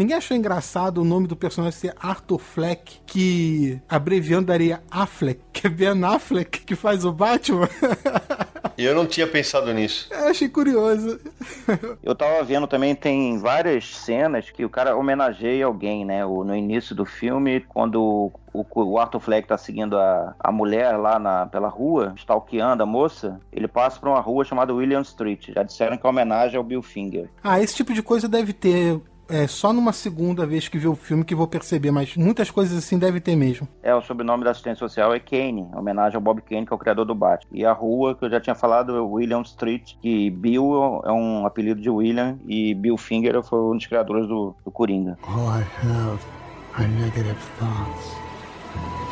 Ninguém achou engraçado o nome do personagem ser Arthur Fleck, que abreviando daria Affleck, que é Ben Affleck que faz o Batman? E eu não tinha pensado nisso. Eu achei curioso. Eu tava vendo também, tem várias cenas que o cara homenageia alguém, né? O, no início do filme, quando o, o Arthur Fleck tá seguindo a, a mulher lá na, pela rua, stalkeando a moça, ele passa por uma rua chamada William Street. Já disseram que é homenagem ao Bill Finger. Ah, esse tipo de coisa deve ter. É só numa segunda vez que ver o filme que vou perceber, mas muitas coisas assim deve ter mesmo. É, o sobrenome da assistente social é Kane, homenagem ao Bob Kane, que é o criador do Batman. E a rua, que eu já tinha falado, é William Street, que Bill é um apelido de William e Bill Finger foi um dos criadores do, do Coringa. All I have are negative thoughts.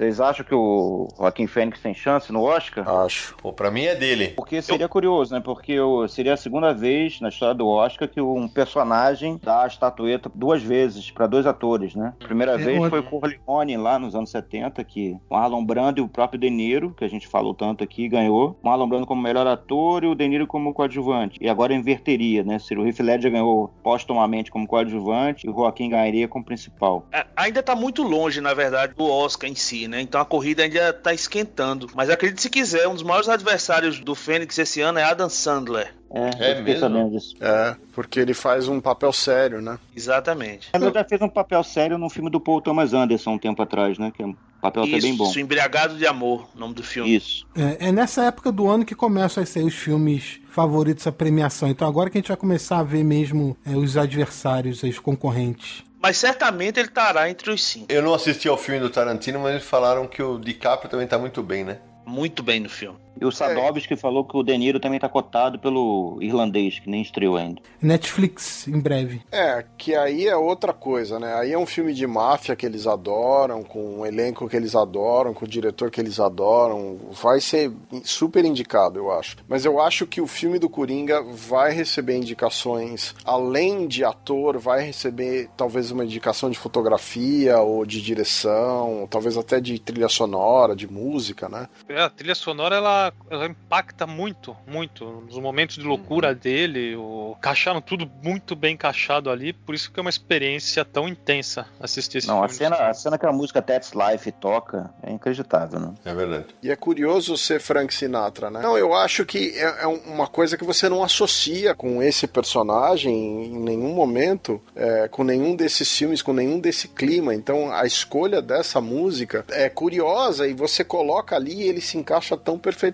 Vocês acham que o Joaquim Fênix tem chance no Oscar? Acho. Pô, pra mim é dele. Porque seria curioso, né? Porque seria a segunda vez na história do Oscar que um personagem dá a estatueta duas vezes para dois atores, né? A primeira É, vez onde- foi o Corleone lá nos anos 70, que o Marlon Brando e o próprio De Niro, que a gente falou tanto aqui, ganhou. O Marlon Brando como melhor ator e o De Niro como coadjuvante. E agora inverteria, né? Se o Heath Ledger ganhou póstumamente como coadjuvante e o Joaquim ganharia como principal. É, Ainda tá muito longe, na verdade, do Oscar em si, né? Então a corrida ainda tá esquentando. Mas acredite se quiser, um dos maiores adversários do Fênix esse ano é Adam Sandler. É, É mesmo? disso. É, porque ele faz um papel sério, né? Exatamente. Ele já fez um papel sério no filme do Paul Thomas Anderson um tempo atrás, né? Que é um papel até bem bom. Isso, Embriagado de Amor, o nome do filme. Isso. É, é nessa época do ano que começam a sair os filmes favoritos à premiação. Então agora que a gente vai começar a ver mesmo é, os adversários, os concorrentes. Mas certamente ele estará entre os cinco. Eu não assisti ao filme do Tarantino, mas eles falaram que o DiCaprio também tá muito bem, né? Muito bem no filme. E o Sadovski falou que o De Niro também tá cotado pelo irlandês, que nem estreou ainda. Netflix, em breve. É, que aí é outra coisa, né? Aí é um filme de máfia que eles adoram, com um elenco que eles adoram, com o diretor que eles adoram. Vai ser super indicado, eu acho. Mas eu acho que o filme do Coringa vai receber indicações, além de ator, vai receber talvez uma indicação de fotografia ou de direção, talvez até de trilha sonora, de música, né? É, a trilha sonora ela, ela impacta muito, muito. Nos momentos de loucura dele, o cacharam tudo muito bem encaixado ali, por isso que é uma experiência tão intensa assistir esse Não, a filme. cena, a cena que a música That's Life toca é inacreditável, né? É verdade. E é curioso ser Frank Sinatra, né? Não, eu acho que é, é uma coisa que você não associa com esse personagem em nenhum momento, é, com nenhum desses filmes, com nenhum desse clima. Então a escolha dessa música é curiosa e você coloca ali e ele se encaixa tão perfeitamente,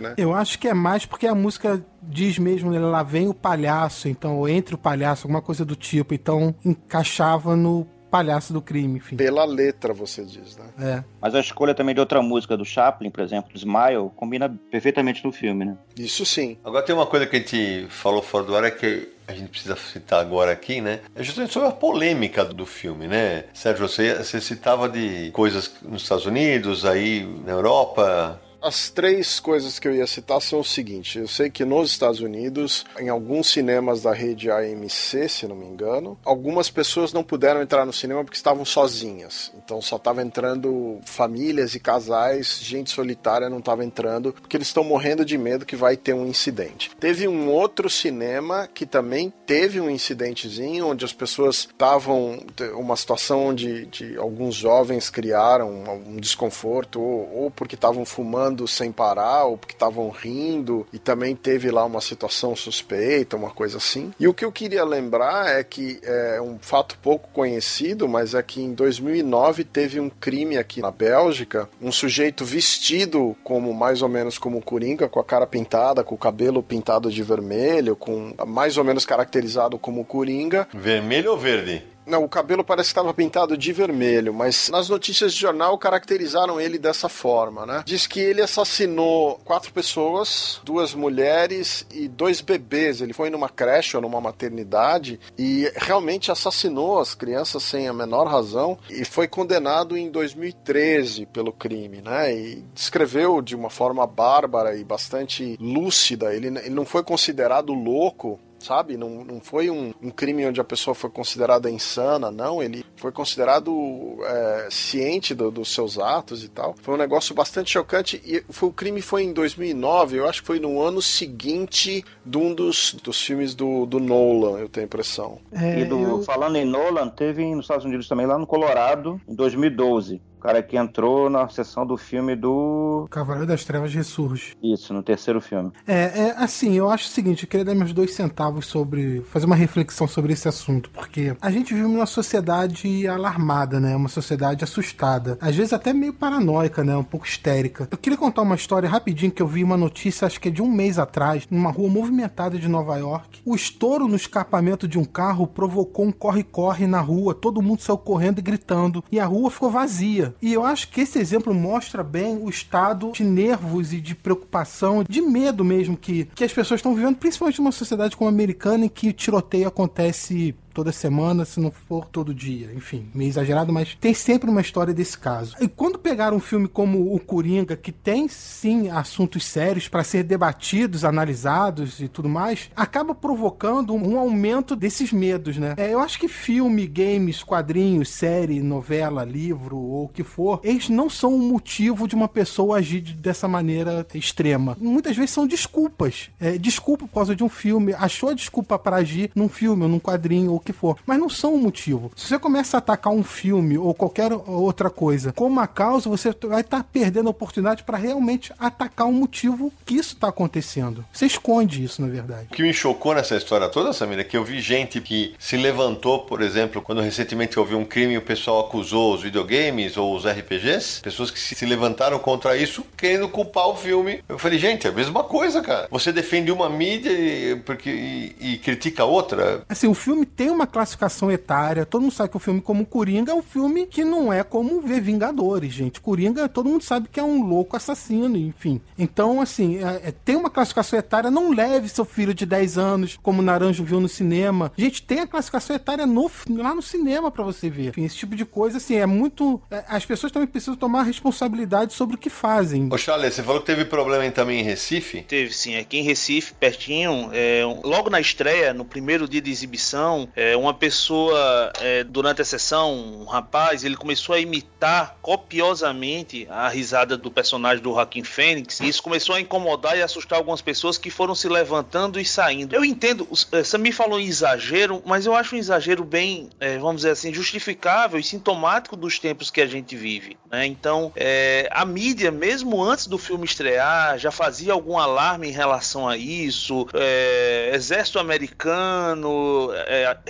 né? Eu acho que é mais porque a música diz mesmo, né, lá vem o palhaço, então, ou entre o palhaço, alguma coisa do tipo. Então, encaixava no palhaço do crime, enfim. Pela letra, você diz, né? É. Mas a escolha também de outra música do Chaplin, por exemplo, do Smile, combina perfeitamente no filme, né? Isso sim. Agora tem uma coisa que a gente falou fora do ar é que a gente precisa citar agora aqui, né? É justamente sobre a polêmica do filme, né? Sérgio, você, você citava de coisas nos Estados Unidos, aí na Europa. As três coisas que eu ia citar são o seguinte: eu sei que nos Estados Unidos, em alguns cinemas da rede AMC, se não me engano, algumas pessoas não puderam entrar no cinema porque estavam sozinhas. Então só estava entrando famílias e casais, gente solitária não estava entrando porque eles estão morrendo de medo que vai ter um incidente. Teve um outro cinema que também teve um incidentezinho onde as pessoas estavam uma situação onde de, alguns jovens criaram um desconforto ou, ou porque estavam fumando sem parar ou porque estavam rindo e também teve lá uma situação suspeita, uma coisa assim. E o que eu queria lembrar é que é um fato pouco conhecido, mas é que em 2009 teve um crime aqui na Bélgica, um sujeito vestido como mais ou menos como Coringa, com a cara pintada, com o cabelo pintado de vermelho, com mais ou menos caracterizado como Coringa. Vermelho ou verde? Não, o cabelo parece que estava pintado de vermelho, mas nas notícias de jornal caracterizaram ele dessa forma, né? Diz que ele assassinou quatro pessoas, duas mulheres e dois bebês. Ele foi numa creche ou numa maternidade e realmente assassinou as crianças sem a menor razão e foi condenado em 2013 pelo crime, né? E descreveu de uma forma bárbara e bastante lúcida. Ele, ele não foi considerado louco sabe? Não, não foi um, um, crime onde a pessoa foi considerada insana, não. Ele foi considerado é, ciente do, dos seus atos e tal. Foi um negócio bastante chocante. E foi, o crime foi em 2009, eu acho que foi no ano seguinte de um dos, dos filmes do, do Nolan, eu tenho a impressão. É, e do, eu... falando em Nolan, teve nos Estados Unidos também, lá no Colorado, em 2012 cara que entrou na sessão do filme do. Cavaleiro das Trevas Ressurge. Isso, no terceiro filme. É, é assim, eu acho o seguinte, eu queria dar meus dois centavos sobre. fazer uma reflexão sobre esse assunto, porque a gente vive numa sociedade alarmada, né? Uma sociedade assustada. Às vezes até meio paranoica, né? Um pouco histérica. Eu queria contar uma história rapidinho que eu vi uma notícia, acho que é de um mês atrás, numa rua movimentada de Nova York. O estouro no escapamento de um carro provocou um corre-corre na rua, todo mundo saiu correndo e gritando, e a rua ficou vazia. E eu acho que esse exemplo mostra bem o estado de nervos e de preocupação, de medo mesmo que, que as pessoas estão vivendo, principalmente numa sociedade como a americana, em que o tiroteio acontece toda semana, se não for todo dia. Enfim, meio exagerado, mas tem sempre uma história desse caso. E quando pegaram um filme como o Coringa, que tem sim assuntos sérios para ser debatidos, analisados e tudo mais, acaba provocando um aumento desses medos, né? É, eu acho que filme, games, quadrinhos, série, novela, livro ou o que for, eles não são o motivo de uma pessoa agir dessa maneira extrema. Muitas vezes são desculpas. É, desculpa por causa de um filme, achou a desculpa para agir num filme ou num quadrinho ou que for, mas não são o motivo. Se você começa a atacar um filme ou qualquer outra coisa como uma causa, você vai estar tá perdendo a oportunidade para realmente atacar o um motivo que isso está acontecendo. Você esconde isso, na verdade. O que me chocou nessa história toda, Samira, é que eu vi gente que se levantou, por exemplo, quando recentemente houve um crime e o pessoal acusou os videogames ou os RPGs, pessoas que se levantaram contra isso querendo culpar o filme. Eu falei, gente, é a mesma coisa, cara. Você defende uma mídia e, porque, e, e critica outra. Assim, o filme tem uma classificação etária, todo mundo sabe que o filme como Coringa é um filme que não é como ver Vingadores, gente. Coringa, todo mundo sabe que é um louco assassino, enfim. Então, assim, é, é, tem uma classificação etária, não leve seu filho de 10 anos, como o Naranjo viu no cinema. Gente, tem a classificação etária no, lá no cinema para você ver. Enfim, esse tipo de coisa, assim, é muito. É, as pessoas também precisam tomar responsabilidade sobre o que fazem. Ô, Charles, você falou que teve problema também em Recife? Teve sim, aqui em Recife, pertinho, é, logo na estreia, no primeiro dia de exibição, é, uma pessoa, é, durante a sessão, um rapaz, ele começou a imitar copiosamente a risada do personagem do Joaquim Fênix, e isso começou a incomodar e assustar algumas pessoas que foram se levantando e saindo. Eu entendo, você me falou em exagero, mas eu acho um exagero bem, é, vamos dizer assim, justificável e sintomático dos tempos que a gente vive. Né? Então, é, a mídia, mesmo antes do filme estrear, já fazia algum alarme em relação a isso. É, exército americano,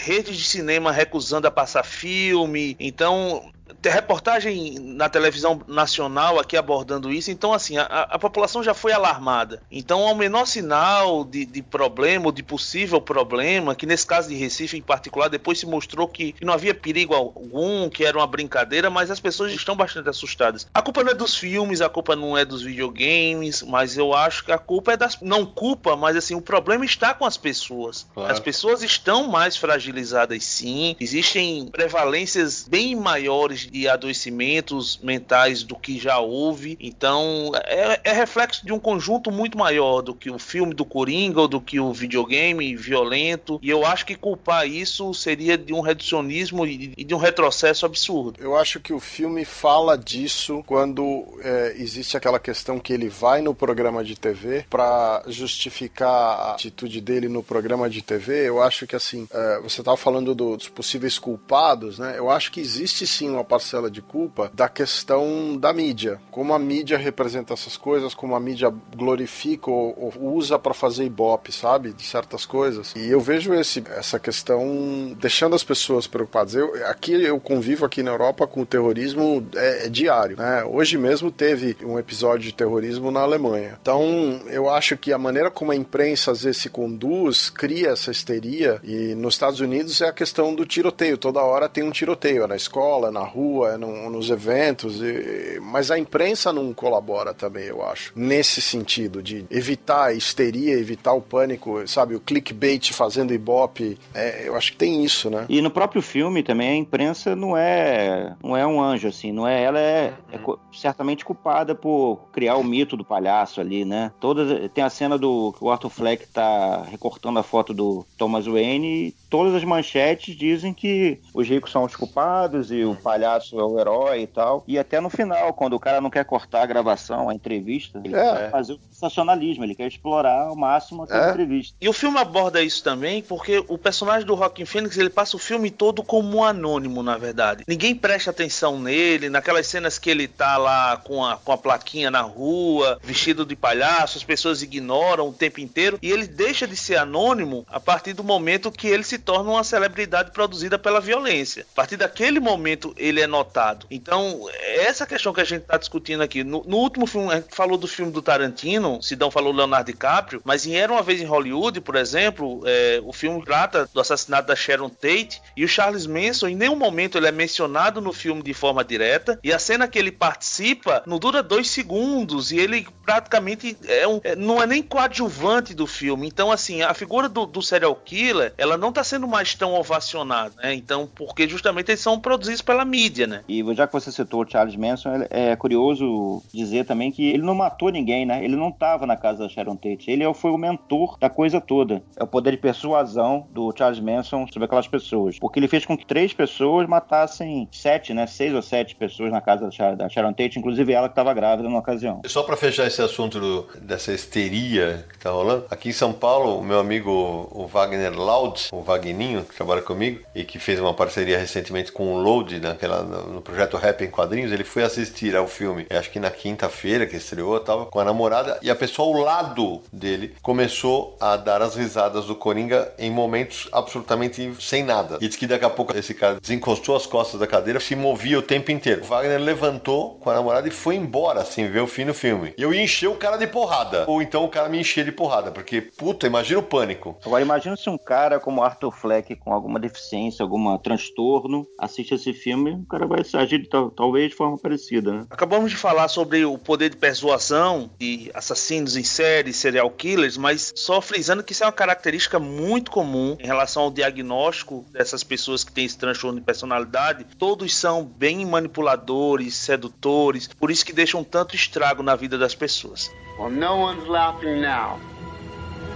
é, rede de cinema recusando a passar filme. Então, reportagem na televisão nacional aqui abordando isso, então assim, a, a população já foi alarmada. Então, ao menor sinal de, de, problema ou de possível problema, que nesse caso de Recife em particular, depois se mostrou que, que, não havia perigo algum, que era uma brincadeira, mas as pessoas estão bastante assustadas. A culpa não é dos filmes, a culpa não é dos videogames, mas eu acho que a culpa é das. Não culpa, mas assim, o problema está com as pessoas. Claro. As pessoas estão mais fragilizadas sim, existem prevalências bem maiores de adoecimentos mentais do que já houve. Então, é, é, reflexo de um conjunto muito maior do que o filme do Coringa ou do que o videogame violento. E eu acho que culpar isso seria de um reducionismo e de um retrocesso absurdo. Eu acho que o filme fala disso quando é, existe aquela questão que ele vai no programa de TV para justificar a atitude dele no programa de TV. Eu acho que assim, é, você estava falando do, dos possíveis culpados, né? Eu acho que existe sim uma de culpa da questão da mídia. Como a mídia representa essas coisas, como a mídia glorifica ou, ou usa para fazer ibope, sabe? De certas coisas. E eu vejo esse, essa questão deixando as pessoas preocupadas. Eu, aqui eu convivo aqui na Europa com o terrorismo é, é diário. Né? Hoje mesmo teve um episódio de terrorismo na Alemanha. Então eu acho que a maneira como a imprensa às vezes se conduz cria essa histeria. E nos Estados Unidos é a questão do tiroteio. Toda hora tem um tiroteio, é na escola, é na rua rua, é no, nos eventos, e, mas a imprensa não colabora também, eu acho, nesse sentido de evitar a histeria, evitar o pânico, sabe, o clickbait fazendo ibope, é, eu acho que tem isso, né? E no próprio filme também a imprensa não é não é um anjo assim, não é, ela é, é certamente culpada por criar o mito do palhaço ali, né? Toda tem a cena do que o Arthur Fleck tá recortando a foto do Thomas Wayne e todas as manchetes dizem que os ricos são os culpados e o palhaço palhaço é o herói e tal. E até no final, quando o cara não quer cortar a gravação, a entrevista, ele é. quer fazer o sensacionalismo, ele quer explorar ao máximo essa é. entrevista. E o filme aborda isso também porque o personagem do Rockin' Phoenix, ele passa o filme todo como um anônimo, na verdade. Ninguém presta atenção nele, naquelas cenas que ele tá lá com a, com a plaquinha na rua, vestido de palhaço, as pessoas ignoram o tempo inteiro, e ele deixa de ser anônimo a partir do momento que ele se torna uma celebridade produzida pela violência. A partir daquele momento, ele é notado. Então, essa questão que a gente está discutindo aqui. No, no, último filme, a gente falou do filme do Tarantino, Sidão falou Leonardo DiCaprio, mas em Era Uma Vez em Hollywood, por exemplo, é, o filme trata do assassinato da Sharon Tate e o Charles Manson, em nenhum momento ele é mencionado no filme de forma direta, e a cena que ele participa não dura dois segundos, e ele praticamente é um, é, não é nem coadjuvante do filme. Então, assim, a figura do, do serial killer, ela não está sendo mais tão ovacionada, né? Então, porque justamente eles são produzidos pela mídia, né? E já que você citou o Charles Manson, é curioso dizer também que ele não matou ninguém, né? Ele não estava na casa da Sharon Tate. Ele foi o mentor da coisa toda. É o poder de persuasão do Charles Manson sobre aquelas pessoas. Porque ele fez com que três pessoas matassem sete, né? Seis ou sete pessoas na casa da Sharon Tate, inclusive ela que estava grávida numa ocasião. Só para fechar esse assunto do, dessa histeria que tá rolando, aqui em São Paulo, o meu amigo o Wagner Laud, o Wagninho, que trabalha comigo e que fez uma parceria recentemente com o Load naquela, no projeto Rap em Quadrinhos, ele foi assistir ao filme, acho que na quinta-feira que estreou, tava com a namorada e a pessoa ao lado dele começou a dar as risadas do Coringa em momentos absolutamente sem nada. E diz que daqui a pouco esse cara desencostou as costas da cadeira, se movia o tempo inteiro. O Wagner levantou com a namorada e foi embora, assim, ver o fim do filme. E eu ia encher o cara de porrada. Ou então o cara me enchia de porrada, porque, puta, imagina o pânico. Agora imagina se um cara como Arthur Fleck, com alguma deficiência, algum transtorno, assiste esse filme, cara vai agir talvez de forma parecida, né? Acabamos de falar sobre o poder de persuasão de assassinos em série, serial killers, mas só frisando que isso é uma característica muito comum em relação ao diagnóstico dessas pessoas que têm esse transtorno de personalidade. Todos são bem manipuladores, sedutores, por isso que deixam tanto estrago na vida das pessoas. Well, no one's laughing now.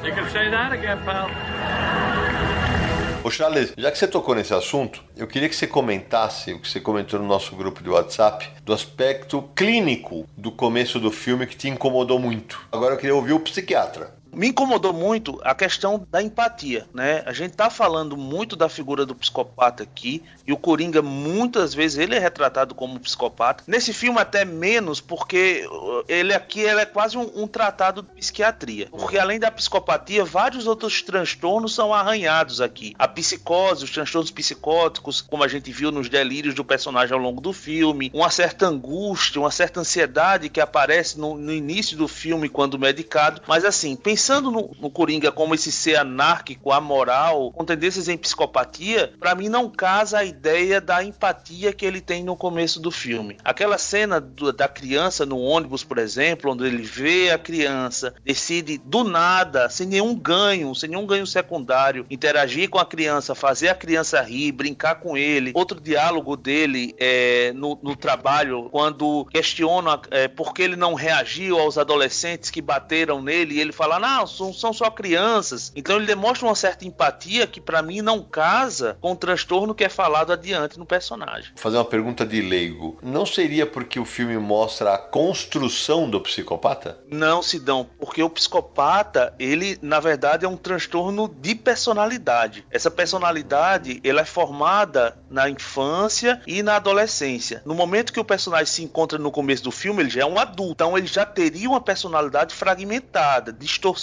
You can say that again, pal. Ô Charles, já que você tocou nesse assunto, eu queria que você comentasse o que você comentou no nosso grupo de WhatsApp do aspecto clínico do começo do filme que te incomodou muito. Agora eu queria ouvir o psiquiatra. Me incomodou muito a questão da empatia, né? A gente tá falando muito da figura do psicopata aqui, e o Coringa muitas vezes ele é retratado como psicopata. Nesse filme até menos, porque uh, ele aqui ele é quase um, um tratado de psiquiatria. Porque além da psicopatia, vários outros transtornos são arranhados aqui. A psicose, os transtornos psicóticos, como a gente viu nos delírios do personagem ao longo do filme, uma certa angústia, uma certa ansiedade que aparece no, no início do filme quando medicado. Mas assim, pensando no, no Coringa como esse ser anárquico, amoral, com tendências em psicopatia, para mim não casa a ideia da empatia que ele tem no começo do filme. Aquela cena do, da criança no ônibus, por exemplo, onde ele vê a criança, decide do nada, sem nenhum ganho, sem nenhum ganho secundário, interagir com a criança, fazer a criança rir, brincar com ele. Outro diálogo dele é, no, no trabalho, quando questiona é, por que ele não reagiu aos adolescentes que bateram nele, e ele fala: Não, são, são só crianças. Então ele demonstra uma certa empatia que para mim não casa com o transtorno que é falado adiante no personagem. Vou fazer uma pergunta de leigo. Não seria porque o filme mostra a construção do psicopata? Não, Sidão, porque o psicopata, ele na verdade é um transtorno de personalidade. Essa personalidade, ela é formada na infância e na adolescência. No momento que o personagem se encontra no começo do filme, ele já é um adulto. Então ele já teria uma personalidade fragmentada, distorcida,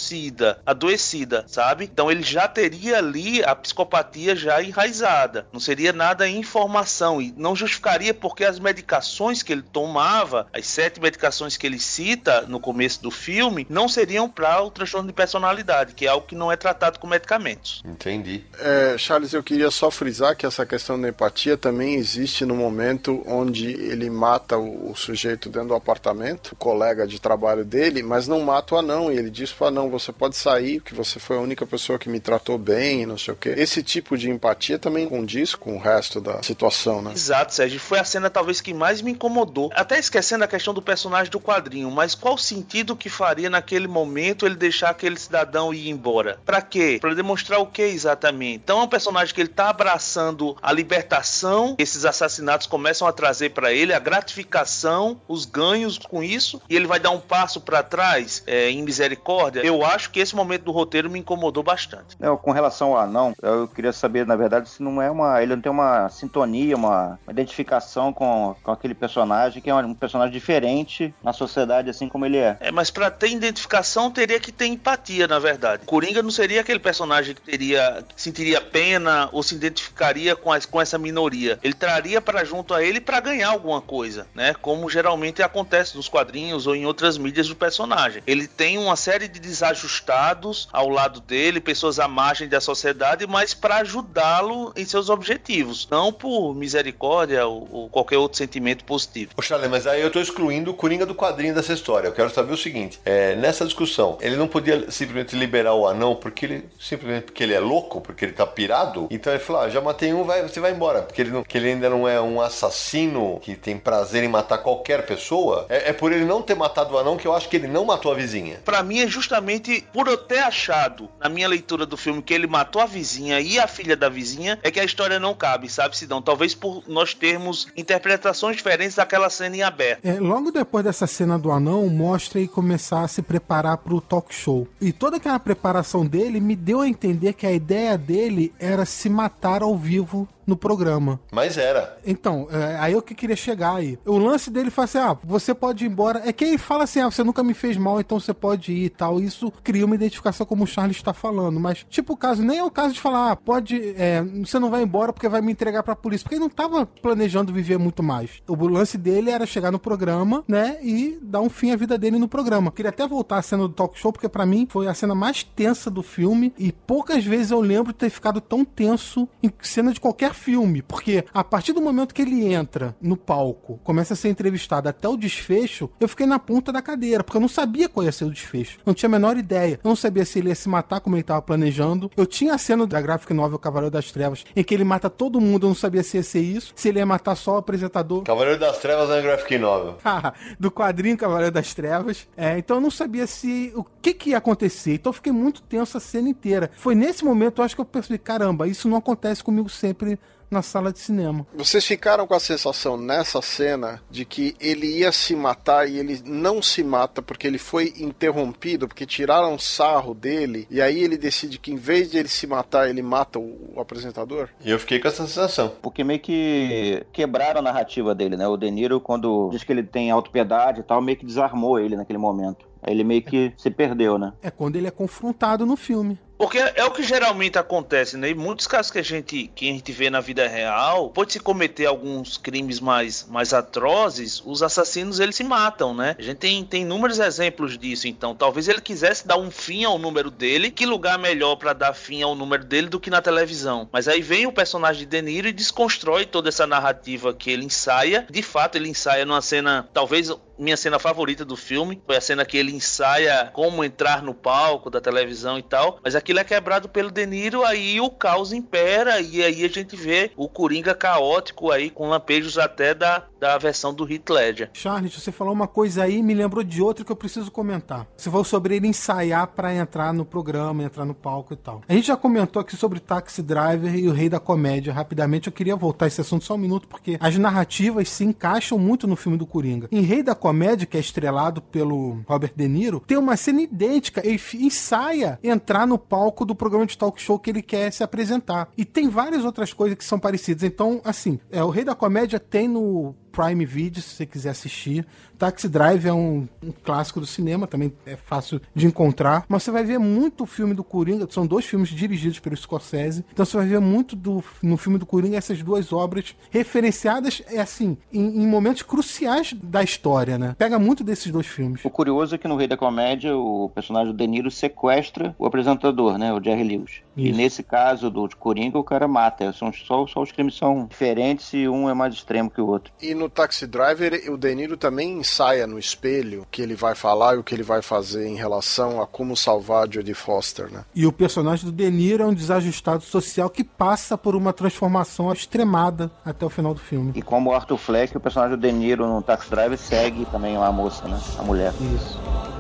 adoecida, sabe? Então ele já teria ali a psicopatia já enraizada. Não seria nada informação e não justificaria porque as medicações que ele tomava, as sete medicações que ele cita no começo do filme, não seriam para o transtorno de personalidade, que é algo que não é tratado com medicamentos. Entendi. É, Charles, eu queria só frisar que essa questão da empatia também existe no momento onde ele mata o, o sujeito dentro do apartamento, o colega de trabalho dele, mas não mata o anão. E ele diz para não, você pode sair, que você foi a única pessoa que me tratou bem, não sei o quê. Esse tipo de empatia também condiz com o resto da situação, né? Exato, Sérgio. Foi a cena talvez que mais me incomodou. Até esquecendo a questão do personagem do quadrinho, mas qual sentido que faria naquele momento ele deixar aquele cidadão ir embora? Para quê? Para demonstrar o que exatamente? Então é um personagem que ele tá abraçando a libertação, esses assassinatos começam a trazer para ele a gratificação, os ganhos com isso, e ele vai dar um passo para trás é, em misericórdia. Eu eu acho que esse momento do roteiro me incomodou bastante. Não, com relação ao anão, eu queria saber, na verdade, se não é uma. Ele não tem uma sintonia, uma, uma identificação com, com aquele personagem, que é um personagem diferente na sociedade, assim como ele é. É, mas pra ter identificação teria que ter empatia, na verdade. Coringa não seria aquele personagem que teria que sentiria pena ou se identificaria com, as, com essa minoria. Ele traria para junto a ele para ganhar alguma coisa, né? Como geralmente acontece nos quadrinhos ou em outras mídias do personagem. Ele tem uma série de desajustados ao lado dele, pessoas à margem da sociedade, mas para ajudá-lo em seus objetivos, não por misericórdia ou, ou, qualquer outro sentimento positivo. Charlie, mas aí eu tô excluindo o Coringa do quadrinho dessa história. Eu quero saber o seguinte: é, nessa discussão, ele não podia simplesmente liberar o anão porque ele simplesmente porque ele é louco, porque ele tá pirado. Então ele falou: ah, já matei um, vai, você vai embora, porque ele, não, que ele ainda não é um assassino que tem prazer em matar qualquer pessoa. É, é por ele não ter matado o anão que eu acho que ele não matou a vizinha. Para mim é justamente por eu ter achado na minha leitura do filme que ele matou a vizinha e a filha da vizinha é que a história não cabe, sabe, Sidão? Talvez por nós termos interpretações diferentes daquela cena em aberto. É, logo depois dessa cena do anão, mostra e começar a se preparar pro talk show. E toda aquela preparação dele me deu a entender que a ideia dele era se matar ao vivo no programa. Mas era. Então, é, aí eu que queria chegar aí. O lance dele foi assim: ah, você pode ir embora. É que ele fala assim: ah, você nunca me fez mal, então você pode ir e tal. Isso cria uma identificação como o Charles está falando. Mas, tipo, o caso, nem é o caso de falar, ah, pode. É, você não vai embora porque vai me entregar pra polícia. Porque ele não tava planejando viver muito mais. O lance dele era chegar no programa, né? E dar um fim à vida dele no programa. Queria até voltar à cena do talk show, porque para mim foi a cena mais tensa do filme. E poucas vezes eu lembro de ter ficado tão tenso em cena de qualquer filme, porque a partir do momento que ele entra no palco, começa a ser entrevistado até o desfecho, eu fiquei na ponta da cadeira, porque eu não sabia qual ia ser o desfecho. Não tinha a menor ideia. Eu não sabia se ele ia se matar como ele estava planejando. Eu tinha a cena da graphic novel Cavaleiro das Trevas, em que ele mata todo mundo, eu não sabia se ia ser isso, se ele ia matar só o apresentador. Cavaleiro das Trevas é graphic novel. do quadrinho Cavaleiro das Trevas. É, então eu não sabia se o que, que ia acontecer. Então eu fiquei muito tenso a cena inteira. Foi nesse momento, eu acho que eu percebi, caramba, isso não acontece comigo sempre na sala de cinema. Vocês ficaram com a sensação nessa cena de que ele ia se matar e ele não se mata porque ele foi interrompido, porque tiraram sarro dele e aí ele decide que em vez de ele se matar, ele mata o, o apresentador? E eu fiquei com essa sensação. Porque meio que quebraram a narrativa dele, né? O De Niro, quando diz que ele tem autopiedade e tal, meio que desarmou ele naquele momento. Aí ele meio que se perdeu, né? É quando ele é confrontado no filme. Porque é o que geralmente acontece, né? Muitos casos que a gente, que a gente vê na vida real, pode se cometer alguns crimes mais, mais atrozes, os assassinos eles se matam, né? A gente tem, tem inúmeros exemplos disso, então talvez ele quisesse dar um fim ao número dele. Que lugar melhor para dar fim ao número dele do que na televisão? Mas aí vem o personagem de De Niro e desconstrói toda essa narrativa que ele ensaia. De fato, ele ensaia numa cena, talvez minha cena favorita do filme, foi a cena que ele ensaia como entrar no palco da televisão e tal, mas aquilo é quebrado pelo De Niro, aí o caos impera e aí a gente vê o Coringa caótico aí com lampejos até da, da versão do Heath Ledger. Charles, você falou uma coisa aí me lembrou de outra que eu preciso comentar. Você falou sobre ele ensaiar para entrar no programa, entrar no palco e tal. A gente já comentou aqui sobre Taxi Driver e o Rei da Comédia. Rapidamente eu queria voltar esse assunto só um minuto porque as narrativas se encaixam muito no filme do Coringa. Em Rei da Comédia, que é estrelado pelo Robert De Niro, tem uma cena idêntica. Ele ensaia entrar no palco do programa de talk show que ele quer se apresentar. E tem várias outras coisas que são parecidas. Então, assim, é, o Rei da Comédia tem no Prime Video, se você quiser assistir. Taxi Drive é um, um, clássico do cinema, também é fácil de encontrar. Mas você vai ver muito filme do Coringa, são dois filmes dirigidos pelo Scorsese. Então você vai ver muito do, no filme do Coringa essas duas obras referenciadas, é assim, em, em momentos cruciais da história, né? Pega muito desses dois filmes. O curioso é que no Rei da Comédia, o personagem do De Niro sequestra o apresentador, né? O Jerry Lewis. Isso. E nesse caso do Coringa, o cara mata. São só, só os crimes são diferentes e um é mais extremo que o outro. E no Taxi Driver, o De Niro também ensaia no espelho o que ele vai falar e o que ele vai fazer em relação a como salvar Jodie Foster, né? E o personagem do De Niro é um desajustado social que passa por uma transformação extremada até o final do filme. E como o Arthur Fleck, o personagem do De Niro no Taxi Driver segue também a moça, né? A mulher. Isso.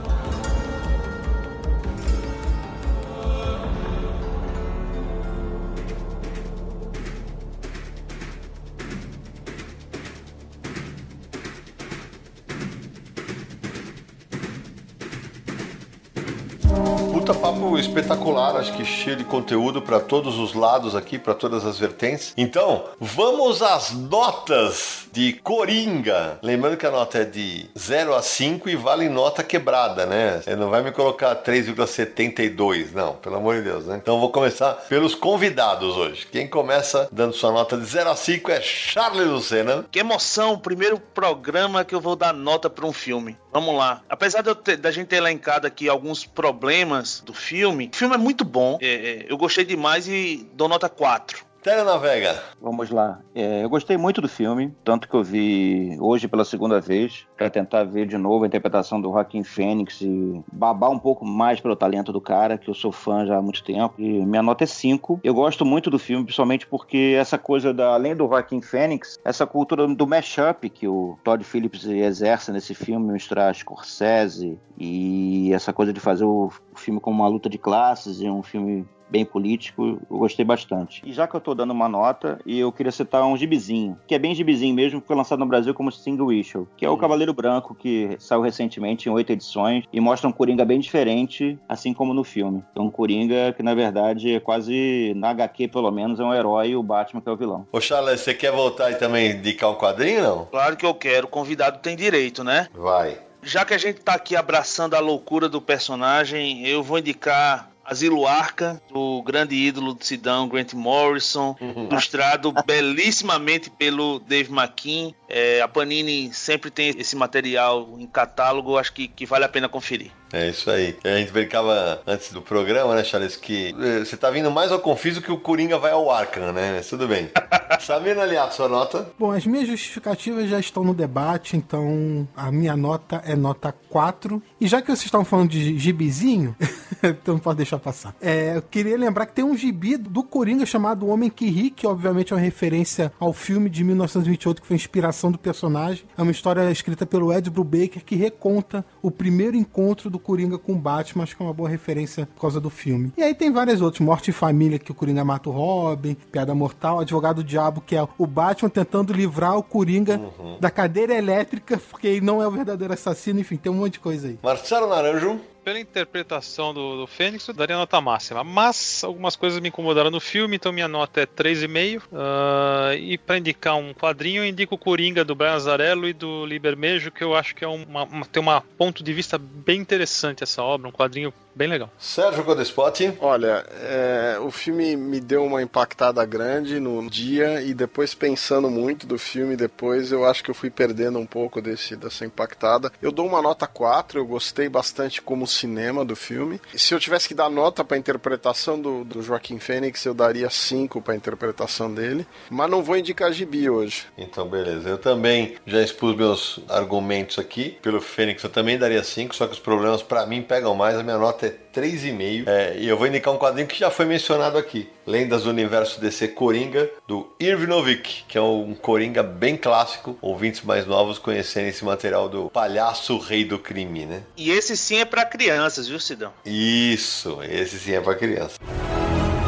Espetacular, acho que cheio de conteúdo para todos os lados aqui, para todas as vertentes. Então, vamos às notas de Coringa. Lembrando que a nota é de 0 a 5 e vale nota quebrada, né? Você não vai me colocar 3,72, não, pelo amor de Deus, né? Então vou começar pelos convidados hoje. Quem começa dando sua nota de 0 a 5 é Charles Lucena. Que emoção, primeiro programa que eu vou dar nota para um filme. Vamos lá. Apesar de ter, da gente ter elencado aqui alguns problemas do filme, o filme é muito bom. É, é, eu gostei demais e dou nota 4. Telenavega. Vamos lá. É, eu gostei muito do filme, tanto que eu vi hoje pela segunda vez, para tentar ver de novo a interpretação do Joaquim Fênix e babar um pouco mais pelo talento do cara, que eu sou fã já há muito tempo. E minha nota é 5. Eu gosto muito do filme, principalmente porque essa coisa, da, além do Joaquim Fênix, essa cultura do mashup que o Todd Phillips exerce nesse filme, misturar Scorsese e essa coisa de fazer o filme como uma luta de classes e um filme bem político, eu gostei bastante. E já que eu tô dando uma nota, eu queria citar um gibizinho, que é bem gibizinho mesmo, que foi lançado no Brasil como single issue, que é o Cavaleiro Branco, que saiu recentemente em oito edições e mostra um Coringa bem diferente, assim como no filme. É um Coringa que, na verdade, é quase, na HQ pelo menos, é um herói e o Batman que é o vilão. Ô Charles, você quer voltar e também indicar um quadrinho, não? Claro que eu quero, o convidado tem direito, né? Vai. Já que a gente tá aqui abraçando a loucura do personagem, eu vou indicar Asilo Arca, do grande ídolo do Sidão, Grant Morrison, ilustrado belíssimamente pelo Dave McKean. É, a Panini sempre tem esse material em catálogo, acho que, que vale a pena conferir. É isso aí. A gente brincava antes do programa, né, Charles, que eh, você tá vindo mais ao Confiso que o Coringa vai ao Arkham, né? Mas tudo bem. Sabina, aliás, sua nota? Bom, as minhas justificativas já estão no debate, então a minha nota é nota 4. E já que vocês estão falando de gibizinho, então não pode deixar passar. É, eu queria lembrar que tem um gibi do Coringa chamado Homem que Ri, que obviamente é uma referência ao filme de 1928 que foi a inspiração do personagem. É uma história escrita pelo Ed Brubaker que reconta o primeiro encontro do Coringa com Batman, acho que é uma boa referência por causa do filme. E aí tem várias outras, Morte e Família, que o Coringa mata o Robin, Piada Mortal, Advogado do Diabo, que é o Batman tentando livrar o Coringa uhum. da cadeira elétrica, porque ele não é o verdadeiro assassino, enfim, tem um monte de coisa aí. Marcelo Naranjo pela interpretação do, do Fênix, eu daria nota máxima. Mas algumas coisas me incomodaram no filme, então minha nota é 3,5. Uh, e para indicar um quadrinho, eu indico o Coringa do Brian Azarello e do Libermejo, que eu acho que é uma, uma, tem um ponto de vista bem interessante essa obra, um quadrinho bem legal. Sérgio Codespot? Olha, é, o filme me deu uma impactada grande no dia e depois pensando muito do filme, depois eu acho que eu fui perdendo um pouco desse, dessa impactada. Eu dou uma nota 4, eu gostei bastante como cinema do filme. Se eu tivesse que dar nota para a interpretação do, do Joaquim Fênix, eu daria 5 para a interpretação dele, mas não vou indicar gibi hoje. Então, beleza. Eu também já expus meus argumentos aqui. Pelo Fênix eu também daria 5, só que os problemas para mim pegam mais. A minha nota é 3,5. É, e eu vou indicar um quadrinho que já foi mencionado aqui: Lendas do Universo DC Coringa, do Novick, que é um Coringa bem clássico. Ouvintes mais novos conhecerem esse material do Palhaço Rei do Crime, né? E esse sim é para crianças, viu, Sidão? Isso, esse sim é para criança.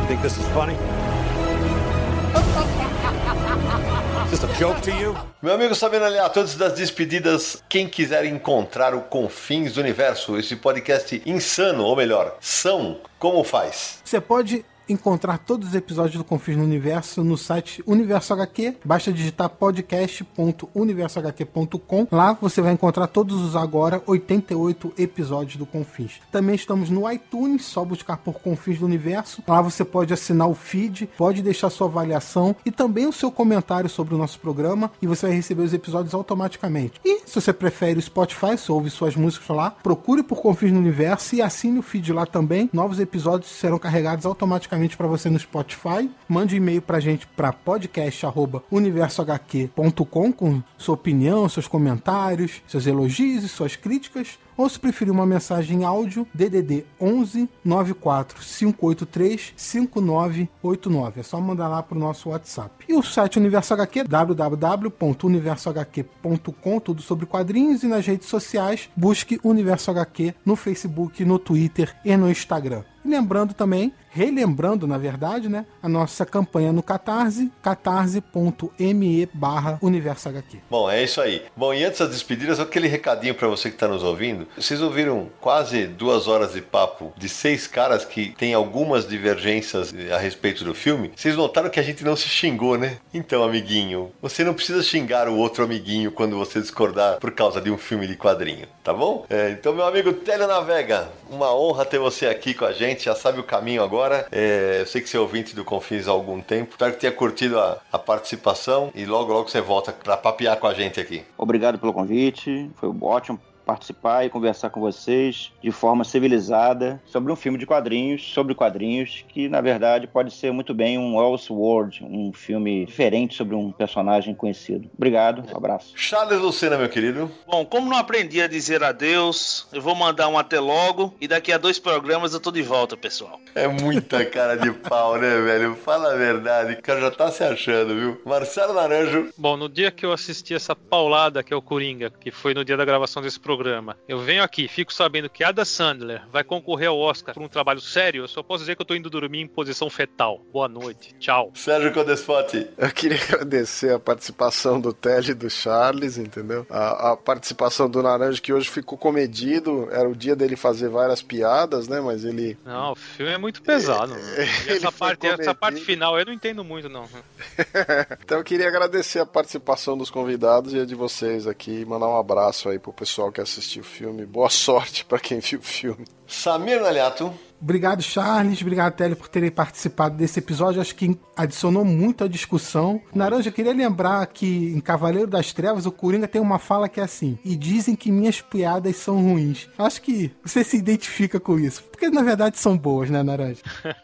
Think this is funny? Just a joke to you? Meu amigo Sabino Aliato, antes das despedidas, quem quiser encontrar o Confins do Universo, esse podcast insano, ou melhor, são, como faz? Você pode encontrar todos os episódios do Confins no Universo no site Universo HQ. Basta digitar podcast.universohq.com. Lá você vai encontrar todos os agora 88 episódios do Confins. Também estamos no iTunes, só buscar por Confins do Universo. Lá você pode assinar o feed, pode deixar sua avaliação e também o seu comentário sobre o nosso programa e você vai receber os episódios automaticamente. E se você prefere o Spotify, você ouve suas músicas lá, procure por Confins no Universo e assine o feed lá também. Novos episódios serão carregados automaticamente diretamente para você no Spotify. Mande um e-mail para a gente para podcast@universohq.com com sua opinião, seus comentários, seus elogios e suas críticas. Ou se preferir uma mensagem em áudio, DDD 11 94 583 5989. É só mandar lá para o nosso WhatsApp. E o site Universo HQ, www.universohq.com, tudo sobre quadrinhos. E nas redes sociais, busque Universo HQ no Facebook, no Twitter e no Instagram. Lembrando também, relembrando na verdade, né, a nossa campanha no Catarse, catarse.me barra Universo HQ. Bom, é isso aí. Bom, e antes das despedidas, aquele recadinho para você que está nos ouvindo. Vocês ouviram quase duas horas de papo de seis caras que têm algumas divergências a respeito do filme? Vocês notaram que a gente não se xingou, né? Então, amiguinho, você não precisa xingar o outro amiguinho quando você discordar por causa de um filme de quadrinho, tá bom? É, então, meu amigo Telenavega, uma honra ter você aqui com a gente, já sabe o caminho agora. É, eu sei que você é ouvinte do Confins há algum tempo. Espero que tenha curtido a, a participação e logo, logo você volta para papear com a gente aqui. Obrigado pelo convite, foi ótimo participar e conversar com vocês de forma civilizada sobre um filme de quadrinhos, sobre quadrinhos, que na verdade pode ser muito bem um Elseworld, um filme diferente sobre um personagem conhecido. Obrigado, um abraço. Charles Lucena, meu querido. Bom, como não aprendi a dizer adeus, eu vou mandar um até logo e daqui a dois programas eu tô de volta, pessoal. É muita cara de pau, né, velho? Fala a verdade, o cara já tá se achando, viu? Marcelo Naranjo. Bom, no dia que eu assisti essa paulada que é o Coringa, que foi no dia da gravação desse programa, programa, eu venho aqui, fico sabendo que Ada Sandler vai concorrer ao Oscar por um trabalho sério, eu só posso dizer que eu tô indo dormir em posição fetal. Boa noite, tchau. Sérgio Codespotti. Eu queria agradecer a participação do Telly e do Charles, entendeu? A, a, participação do Naranja, que hoje ficou comedido, era o dia dele fazer várias piadas, né? Mas ele. Não, o filme é muito pesado. É, essa, parte, essa parte final eu não entendo muito, não. então eu queria agradecer a participação dos convidados e a de vocês aqui, mandar um abraço aí pro pessoal que assistiu o filme. Boa sorte para quem viu o filme. Samir Naliato. Obrigado, Charles. Obrigado, Telly, por terem participado desse episódio. Acho que adicionou muito à discussão. Naranja, queria lembrar que em Cavaleiro das Trevas, o Coringa tem uma fala que é assim: E dizem que minhas piadas são ruins. Acho que você se identifica com isso. Porque na verdade são boas, né, Naranja?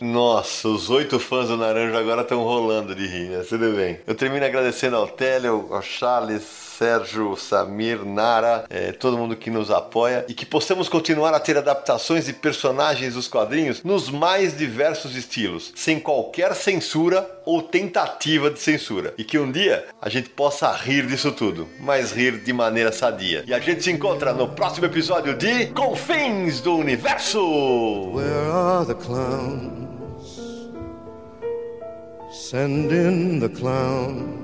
Nossa, os oito fãs do Naranja agora estão rolando de rir, né? Tudo bem. Eu termino agradecendo ao Telly, ao Charles, Sérgio, Samir, Nara, é, todo mundo que nos apoia e que possamos continuar a ter adaptações de personagens dos quadrinhos nos mais diversos estilos, sem qualquer censura ou tentativa de censura. E que um dia a gente possa rir disso tudo, mas rir de maneira sadia. E a gente se encontra no próximo episódio de Confins do Universo! Where are the clowns? Send in the clowns.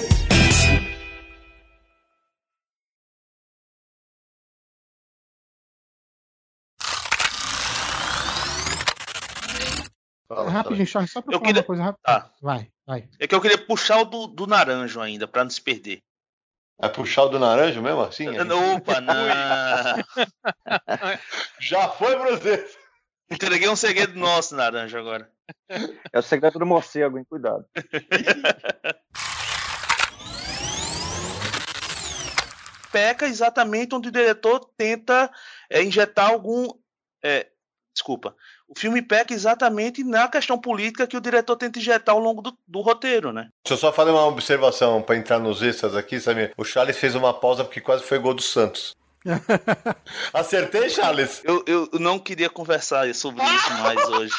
Rapidinho, Charles, só pra Eu falar queria- uma coisa rápida. Tá. Vai, vai. É que eu queria puxar o do, do naranjo ainda, pra não se perder. Vai puxar o do Naranjo mesmo assim? Opa, não. Já foi você. Entreguei um segredo nosso, naranjo, agora. É o segredo do morcego, hein? Cuidado. Peca exatamente onde o diretor tenta é, injetar algum. é, desculpa. O filme peca exatamente na questão política que o diretor tenta injetar ao longo do, do roteiro, né? Deixa eu só fazer uma observação pra entrar nos extras aqui, Samir. O Charles fez uma pausa porque quase foi gol do Santos. Acertei, Charles? Eu, eu não queria conversar sobre isso mais hoje.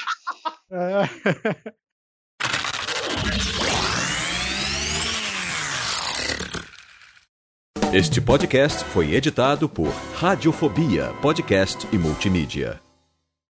Este podcast foi editado por Radiofobia, podcast e multimídia.